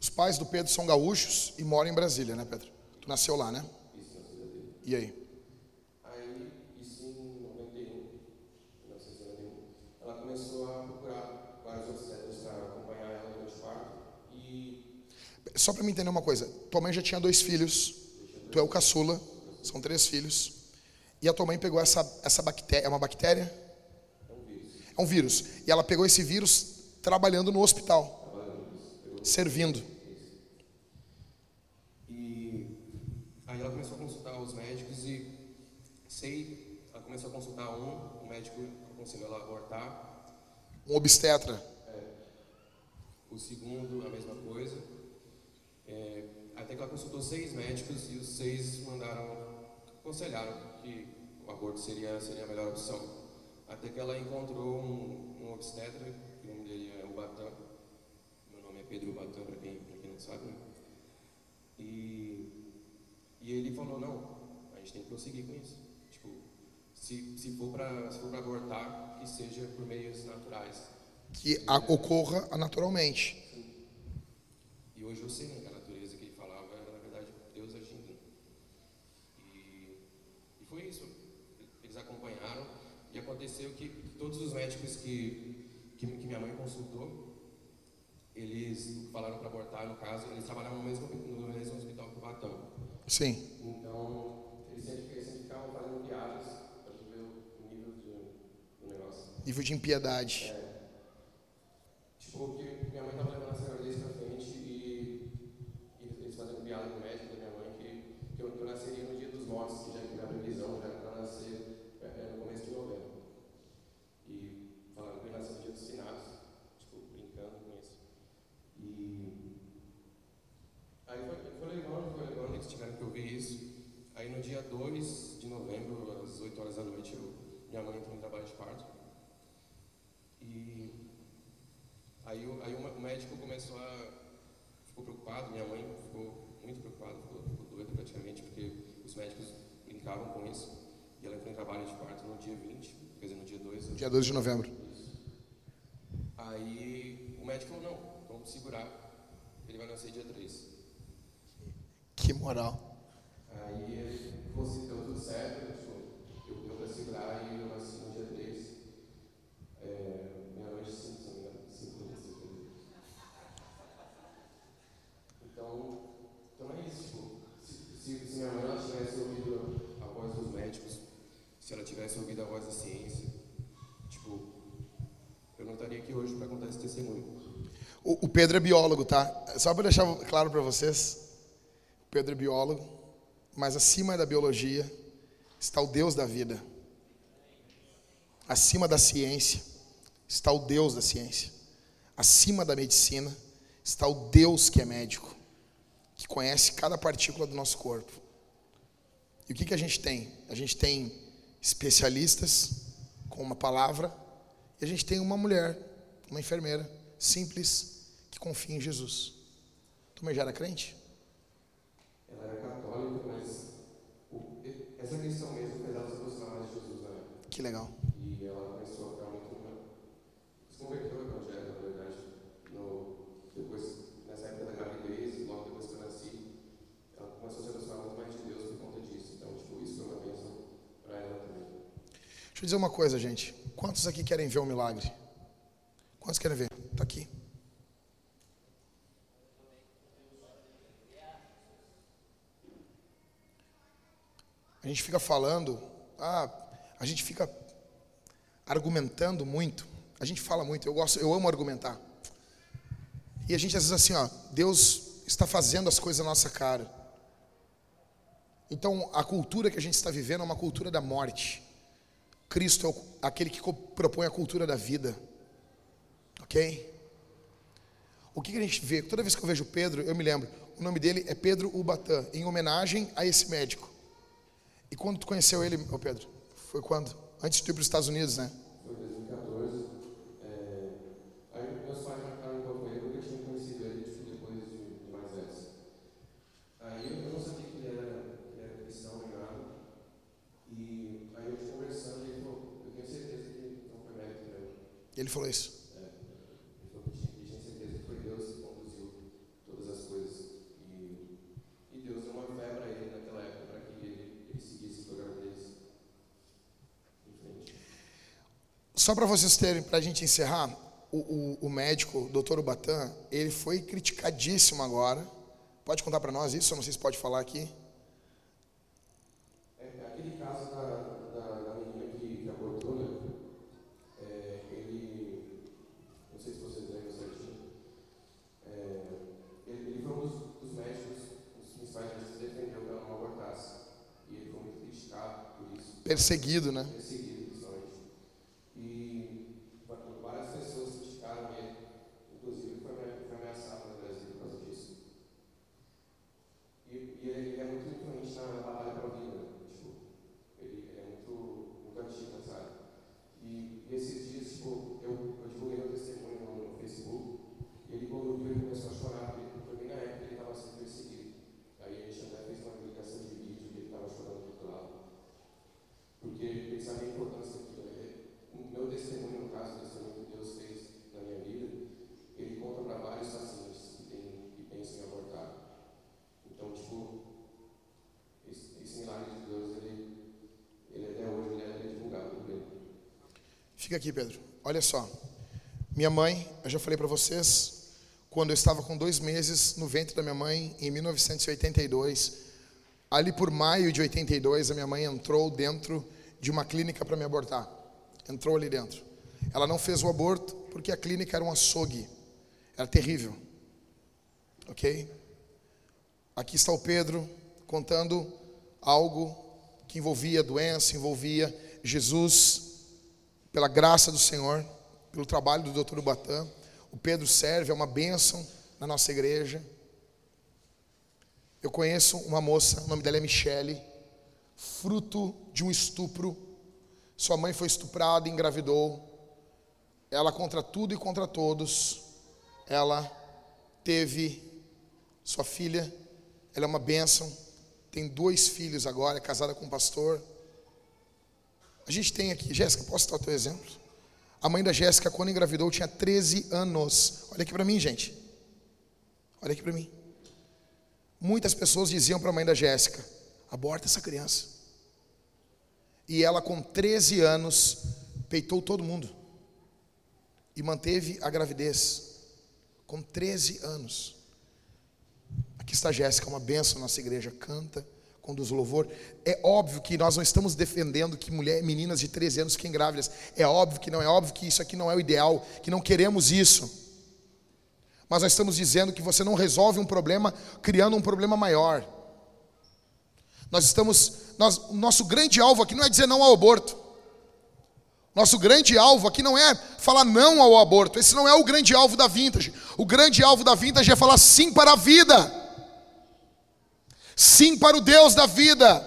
Os pais do Pedro são gaúchos e moram em Brasília, né, Pedro? Tu nasceu lá, né? E aí? aí, isso em 91, 1991, ela começou a procurar vários obstetras para acompanhar ela durante o parto e Só para me entender uma coisa. Tua mãe já tinha dois filhos. Tu é o caçula. São três filhos. E a tua mãe pegou essa, essa bactéria. É uma bactéria? É um vírus. E ela pegou esse vírus trabalhando no hospital. Servindo. E aí ela começou a consultar os médicos e sei, ela começou a consultar um, o médico aconselhou ela a abortar, Um obstetra. o segundo a mesma coisa. É, até que ela consultou seis médicos e os seis mandaram, aconselharam que o aborto seria, seria a melhor opção. Até que ela encontrou um, um obstetra, que o nome dele é Ubatã. Meu nome é Pedro Ubatã, para quem, pra quem não sabe. né? E, e ele falou, não, a gente tem que prosseguir com isso. Tipo, se, se for para abortar, que seja por meios naturais. Que a- ocorra naturalmente. E hoje eu sei né, que a natureza que ele falava era, na verdade, Deus agindo. E, e foi isso. Eles acompanharam e aconteceu que todos os médicos que, que, que minha mãe consultou, eles falaram para abortar, no caso, eles trabalhavam no mesmo, no mesmo hospital que o Vatão. Sim. Então, eles sempre, eles sempre ficavam fazendo piadas para ver o nível de, do negócio. Nível de impiedade. Tipo, que minha mãe tava levando essa gravidez pra frente e, e eles fazendo piada com o médico da minha mãe que, que, eu, que eu nasceria no dia dos mortos, que já que a previsão já era pra nascer é, é, no começo de novembro. E falando que eu nasci no dia dos finados, tipo, brincando com isso. E aí foi, foi levando, foi levando, eles tiveram que ouvir isso. Aí no dia 2 de novembro, às 8 horas da noite, eu, minha mãe entrou em trabalho de parto. E Aí, o- aí o médico começou a. ficou preocupado, minha mãe ficou muito preocupada, ficou, ficou doida praticamente, porque os médicos brincavam com isso. E ela entrou em trabalho de parto no dia 20, quer dizer, no dia 2. Dia 12 de novembro. Aí o médico falou: não, vamos segurar, ele vai nascer dia 3. Que moral. Aí ele fosse deu tudo certo, tipo, eu deu pra segurar e eu nasci no dia 3. É, meia-noite e 5, se não me engano. 5 dias depois. Então, então é isso, tipo, se, se, se minha mãe ela tivesse ouvido a voz dos médicos, se ela tivesse ouvido a voz da ciência, tipo, eu não estaria aqui hoje para contar esse testemunho. O, o Pedro é biólogo, tá? Só para deixar claro para vocês. O Pedro é biólogo, mas acima da biologia está o Deus da vida. Acima da ciência está o Deus da ciência. Acima da medicina está o Deus que é médico, que conhece cada partícula do nosso corpo. E o que, que a gente tem? A gente tem especialistas com uma palavra e a gente tem uma mulher, uma enfermeira simples que confia em Jesus. Tu já era crente? Ela era católica, mas essa questão mesmo fez ela se aproximar de Jesus época. Que legal. E ela começou a ficar muito. Se converteu ao evangelho, na verdade. No, depois, nessa época da gravidez, logo depois que eu nasci, ela começou a se aproximar muito mais de Deus por conta disso. Então, tipo, isso foi uma bênção para ela também. Deixa eu dizer uma coisa, gente. Quantos aqui querem ver um milagre? Quantos querem ver? Tá aqui. A gente fica falando, ah, a gente fica argumentando muito. A gente fala muito, eu gosto, eu amo argumentar. E a gente às vezes assim, ó, Deus está fazendo as coisas na nossa cara. Então, a cultura que a gente está vivendo é uma cultura da morte. Cristo é aquele que propõe a cultura da vida. Ok? O que, a gente vê? Toda vez que eu vejo Pedro, eu me lembro. O nome dele é Pedro Ubatã, em homenagem a esse médico. E quando tu conheceu ele, Pedro? Foi quando? Antes de ir para os Estados Unidos, né? Foi em 2014. É, aí meus pais marcaram um pouco com ele porque eu tinha conhecido ele tipo, depois de, de mais velhos. Aí eu, eu não sabia que ele era, que ele era cristão nem nada. E aí eu conversando, ele falou: Eu tenho certeza que não foi mérito meu. Ele falou isso. Ele falou que tinha, que tinha certeza que foi Deus que conduziu todas as coisas. E, e Deus deu uma fé para ele naquela época para que ele, ele seguisse o programa deles em frente. Só para vocês terem, para a gente encerrar, o, o, o médico, o doutor Ubatã, ele foi criticadíssimo agora. Pode contar para nós isso? Eu não sei se pode falar aqui. É, aquele caso da, da, da menina que, que abortou, né? É, ele. Não sei se vocês lembram certinho. É, ele, ele foi um dos, dos médicos, um dos principais médicos que defendeu que ela não abortasse. E ele foi muito criticado por isso, Perseguido, né? perseguido principalmente. E va- várias pessoas criticaram ele, inclusive ele foi ame- foi ameaçado no Brasil por causa disso. E, e ele, ele é muito influente na batalha pela vida, né? tipo, ele, ele é muito, muito ativo nessa área. E, e esses dias, tipo, eu, eu divulguei meu testemunho no, no Facebook, e ele quando viu, ele começou a chorar, porque foi bem na época que ele estava sendo perseguido. Aí a gente até fez uma publicação de vídeo que ele estava chorando do outro lado. Porque ele sabe a importância daquilo. né? O meu testemunho, no caso, o testemunho que Deus fez na minha vida, ele conta para vários pacientes que, tem, que pensam em abortar. Então, tipo, esse, esse milagre de Deus, ele, ele até hoje ele é divulgado por ele. Fica aqui, Pedro. Olha só. Minha mãe, eu já falei para vocês, quando eu estava com dois meses no ventre da minha mãe, em 1982, ali por maio de 82, a minha mãe entrou dentro de uma clínica para me abortar. Entrou ali dentro. Ela não fez o aborto porque a clínica era um açougue. Era terrível. Ok? Aqui está o Pedro contando algo que envolvia doença, envolvia Jesus, pela graça do Senhor, pelo trabalho do Dr. Ubatã. O Pedro serve, é uma bênção na nossa igreja. Eu conheço uma moça, o nome dela é Michele, fruto de um estupro. Sua mãe foi estuprada engravidou. Ela, contra tudo e contra todos, ela teve sua filha. Ela é uma bênção. Tem dois filhos agora, é casada com um pastor. A gente tem aqui, Jéssica, posso citar o teu exemplo? A mãe da Jéssica, quando engravidou, tinha 13 anos. Olha aqui para mim, gente. Olha aqui para mim. Muitas pessoas diziam para a mãe da Jéssica: aborta essa criança. E ela, com 13 anos, peitou todo mundo. E manteve a gravidez. Com 13 anos. Aqui está Jéssica, uma benção nossa igreja. Canta, conduz louvor. É óbvio que nós não estamos defendendo que mulher, meninas de 13 anos fiquem grávidas. É óbvio que não, é óbvio que isso aqui não é o ideal, que não queremos isso. Mas nós estamos dizendo que você não resolve um problema criando um problema maior. Nós estamos, nós, o nosso grande alvo aqui não é dizer não ao aborto. Nosso grande alvo aqui não é falar não ao aborto. Esse não é o grande alvo da Vintage. O grande alvo da Vintage é falar sim para a vida. Sim para o Deus da vida.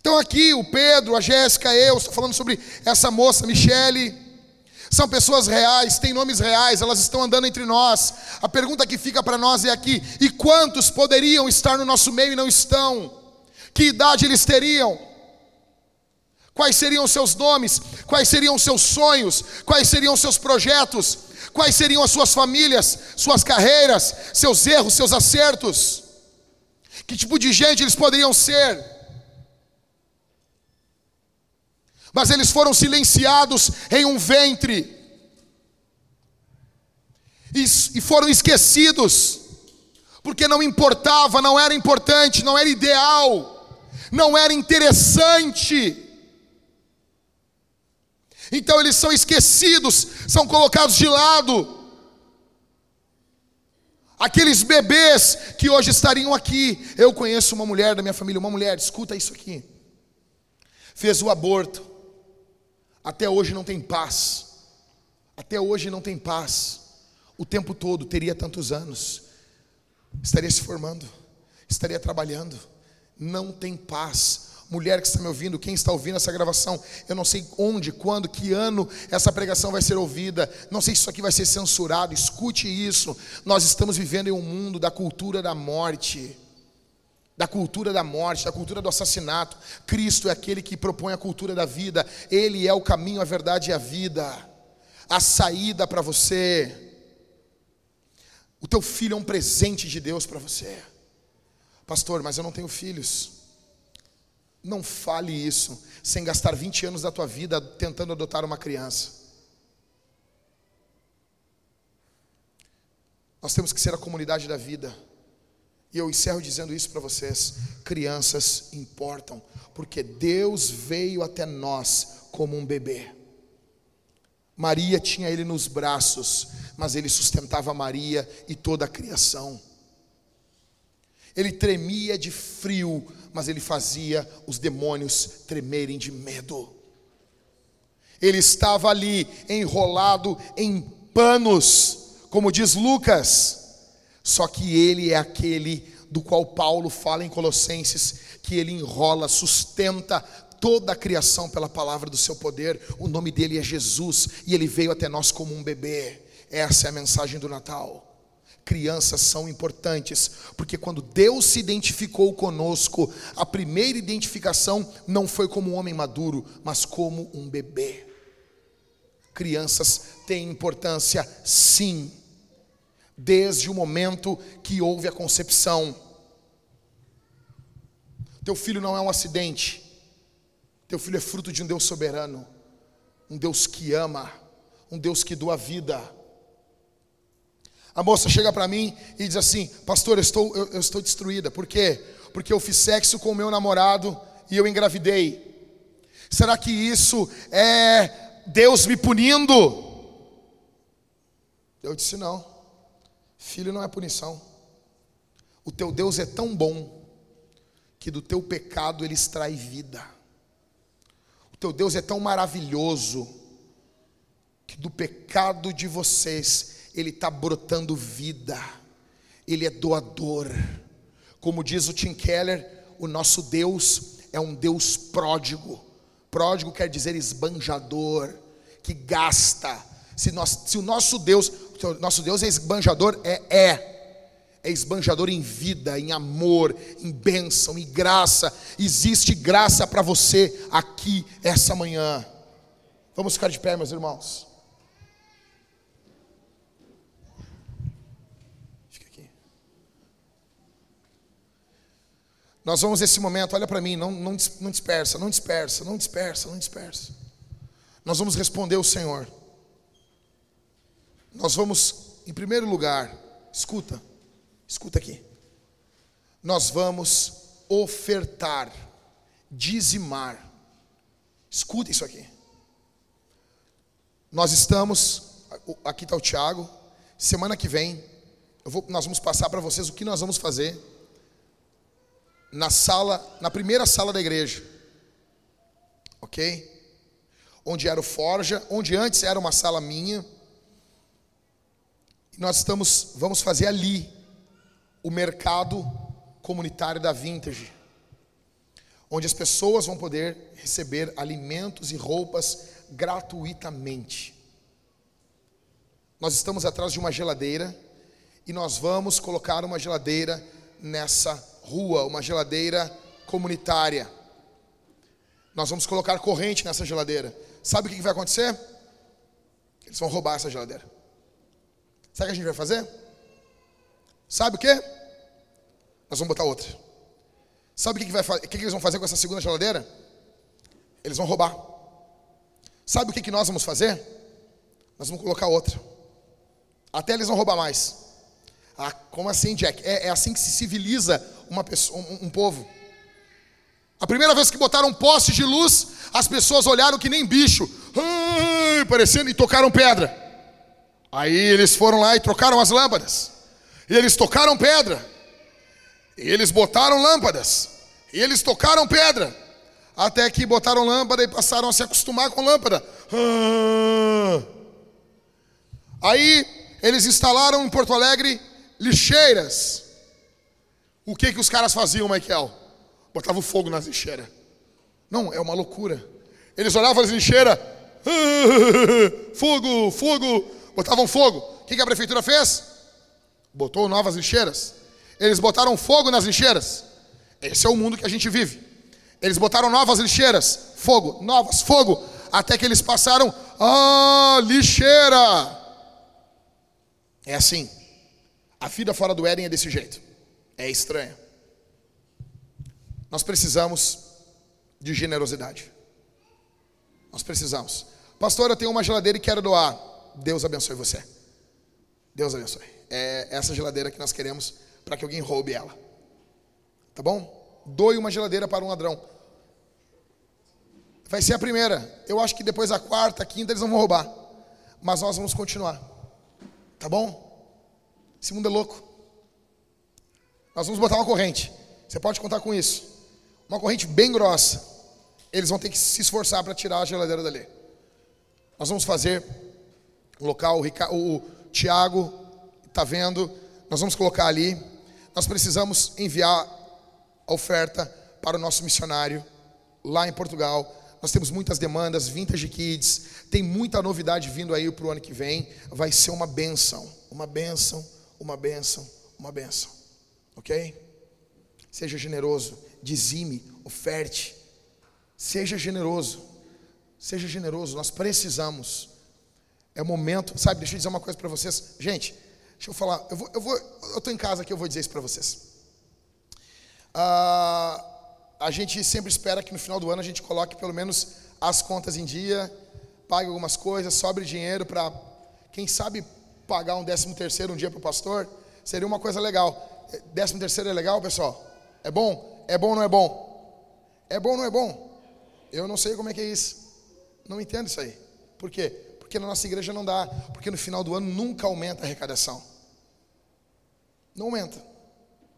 Então aqui o Pedro, a Jéssica, eu, estou falando sobre essa moça, Michele. São pessoas reais, têm nomes reais, elas estão andando entre nós. A pergunta que fica para nós é aqui: e quantos poderiam estar no nosso meio e não estão? Que idade eles teriam? Quais seriam os seus nomes? Quais seriam os seus sonhos? Quais seriam os seus projetos? Quais seriam as suas famílias, suas carreiras, seus erros, seus acertos? Que tipo de gente eles poderiam ser? Mas eles foram silenciados em um ventre. E, foram esquecidos. Porque não importava, não era importante, não era ideal, não era interessante. Então eles são esquecidos, são colocados de lado. Aqueles bebês que hoje estariam aqui. Eu conheço uma mulher da minha família, uma mulher, escuta isso aqui. Fez o aborto. Até hoje não tem paz. Até hoje não tem paz. O tempo todo teria tantos anos. Estaria se formando, estaria trabalhando. Não tem paz mulher que está me ouvindo, quem está ouvindo essa gravação, eu não sei onde, quando, que ano essa pregação vai ser ouvida, não sei se isso aqui vai ser censurado, escute isso. Nós estamos vivendo em um mundo da cultura da morte, da cultura da morte, da cultura do assassinato. Cristo é aquele que propõe a cultura da vida, Ele é o caminho, a verdade e a vida, a saída para você. O teu filho é um presente de Deus para você. Pastor, mas eu não tenho filhos. Não fale isso sem gastar 20 anos da tua vida tentando adotar uma criança. Nós temos que ser a comunidade da vida. E eu encerro dizendo isso para vocês: crianças importam, porque Deus veio até nós como um bebê. Maria tinha ele nos braços, mas ele sustentava Maria e toda a criação. Ele tremia de frio, mas ele fazia os demônios tremerem de medo. Ele estava ali enrolado em panos, como diz Lucas. Só que ele é aquele do qual Paulo fala em Colossenses, que ele enrola, sustenta toda a criação pela palavra do seu poder. O nome dele é Jesus e ele veio até nós como um bebê. Essa é a mensagem do Natal crianças são importantes, porque quando Deus se identificou conosco, a primeira identificação não foi como um homem maduro, mas como um bebê. Crianças têm importância, sim, desde o momento que houve a concepção. Teu filho não é um acidente, teu filho é fruto de um Deus soberano, um Deus que ama, um Deus que doa vida a moça chega para mim e diz assim: Pastor, eu estou, eu, eu estou destruída. Por quê? Porque eu fiz sexo com o meu namorado e eu engravidei. Será que isso é Deus me punindo? Eu disse: Não, filho não é punição. O teu Deus é tão bom que do teu pecado ele extrai vida. O teu Deus é tão maravilhoso que do pecado de vocês ele está brotando vida, ele é doador. Como diz o Tim Keller, o nosso Deus é um Deus pródigo. Pródigo quer dizer esbanjador, que gasta. Se, nós, se o nosso Deus, o nosso Deus é esbanjador, é, é. É esbanjador em vida, em amor, em bênção, em graça. Existe graça para você aqui essa manhã. Vamos ficar de pé, meus irmãos. Nós vamos nesse momento, olha para mim, não, não, não dispersa, não dispersa, não dispersa, não dispersa. Nós vamos responder o Senhor. Nós vamos, em primeiro lugar, escuta, escuta aqui. Nós vamos ofertar, dizimar. Escuta isso aqui. Nós estamos, aqui está o Tiago. Semana que vem, vou, nós vamos passar para vocês o que nós vamos fazer na sala, na primeira sala da igreja. OK? Onde era o Forja, onde antes era uma sala minha. E nós estamos, vamos fazer ali o mercado comunitário da Vintage. Onde as pessoas vão poder receber alimentos e roupas gratuitamente. Nós estamos atrás de uma geladeira e nós vamos colocar uma geladeira nessa rua, uma geladeira comunitária. Nós vamos colocar corrente nessa geladeira. Sabe o que vai acontecer? Eles vão roubar essa geladeira. Sabe o que a gente vai fazer? Sabe o que? Nós vamos botar outra. Sabe o que, vai, o que eles vão fazer com essa segunda geladeira? Eles vão roubar. Sabe o que nós vamos fazer? Nós vamos colocar outra. Até eles vão roubar mais. Ah, como assim, Jack? É, é assim que se civiliza uma pessoa, um, um povo. A primeira vez que botaram um poste de luz, as pessoas olharam que nem bicho, parecendo e tocaram pedra. Aí eles foram lá e trocaram as lâmpadas. E eles tocaram pedra. E eles botaram lâmpadas. E eles tocaram pedra. Até que botaram lâmpada e passaram a se acostumar com lâmpada. Ah. Aí eles instalaram em Porto Alegre lixeiras. O que que os caras faziam, Michael? Botavam fogo nas lixeiras. Não, é uma loucura. Eles olhavam as lixeiras. Fogo, fogo. Botavam fogo. O que, que a prefeitura fez? Botou novas lixeiras. Eles botaram fogo nas lixeiras. Esse é o mundo que a gente vive. Eles botaram novas lixeiras, fogo, novas, fogo, até que eles passaram, ah, lixeira. É assim. A vida fora do Éden é desse jeito. É estranha. Nós precisamos de generosidade. Nós precisamos. Pastor, eu tenho uma geladeira e quero doar. Deus abençoe você. Deus abençoe. É essa geladeira que nós queremos para que alguém roube ela. Tá bom? Doe uma geladeira para um ladrão. Vai ser a primeira. Eu acho que depois a quarta, a quinta eles não vão roubar. Mas nós vamos continuar. Tá bom? Esse mundo é louco. Nós vamos botar uma corrente. Você pode contar com isso. Uma corrente bem grossa. Eles vão ter que se esforçar para tirar a geladeira dali. Nós vamos fazer o local, o, o Tiago está vendo. Nós vamos colocar ali. Nós precisamos enviar a oferta para o nosso missionário lá em Portugal. Nós temos muitas demandas, Vintage Kids, tem muita novidade vindo aí para o ano que vem. Vai ser uma benção, uma benção, uma benção, uma benção. Ok? Seja generoso, dizime, oferte. Seja generoso, seja generoso. Nós precisamos. É o momento, sabe? Deixa eu dizer uma coisa para vocês, gente. Deixa eu falar. Eu vou, eu vou, eu estou em casa aqui. Eu vou dizer isso para vocês. Ah, a gente sempre espera que no final do ano a gente coloque pelo menos as contas em dia, pague algumas coisas, sobre dinheiro para, quem sabe, pagar um décimo terceiro um dia para o pastor. Seria uma coisa legal. Décimo terceiro é legal, pessoal? É bom? É bom ou não é bom? É bom ou não é bom? Eu não sei como é que é isso. Não entendo isso aí. Por quê? Porque na nossa igreja não dá. Porque no final do ano nunca aumenta a arrecadação. Não aumenta.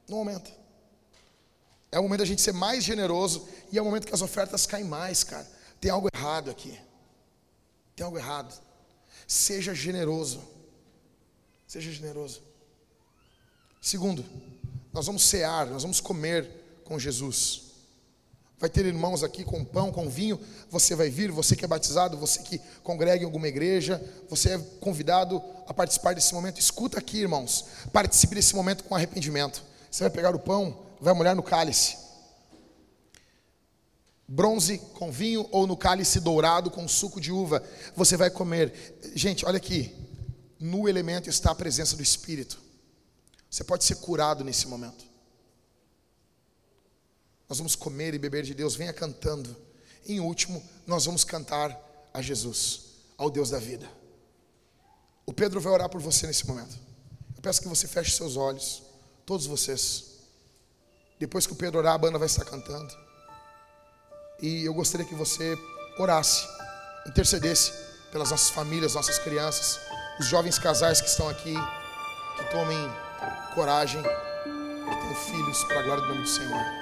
Não aumenta. É o momento da gente ser mais generoso e é o momento que as ofertas caem mais, cara. Tem algo errado aqui. Tem algo errado. Seja generoso. Seja generoso. Segundo, nós vamos cear, nós vamos comer com Jesus. Vai ter irmãos aqui com pão, com vinho. Você vai vir, você que é batizado, você que congrega em alguma igreja, você é convidado a participar desse momento. Escuta aqui, irmãos. Participe desse momento com arrependimento. Você vai pegar o pão, vai molhar no cálice. Bronze com vinho ou no cálice dourado com suco de uva, você vai comer. Gente, olha aqui. No elemento está a presença do Espírito. Você pode ser curado nesse momento. Nós vamos comer e beber de Deus. Venha cantando. Em último, nós vamos cantar a Jesus, ao Deus da vida. O Pedro vai orar por você nesse momento. Eu peço que você feche seus olhos, todos vocês. Depois que o Pedro orar, a banda vai estar cantando. E eu gostaria que você orasse, intercedesse pelas nossas famílias, nossas crianças, os jovens casais que estão aqui, que tomem coragem e tenham filhos para a glória do nome do Senhor.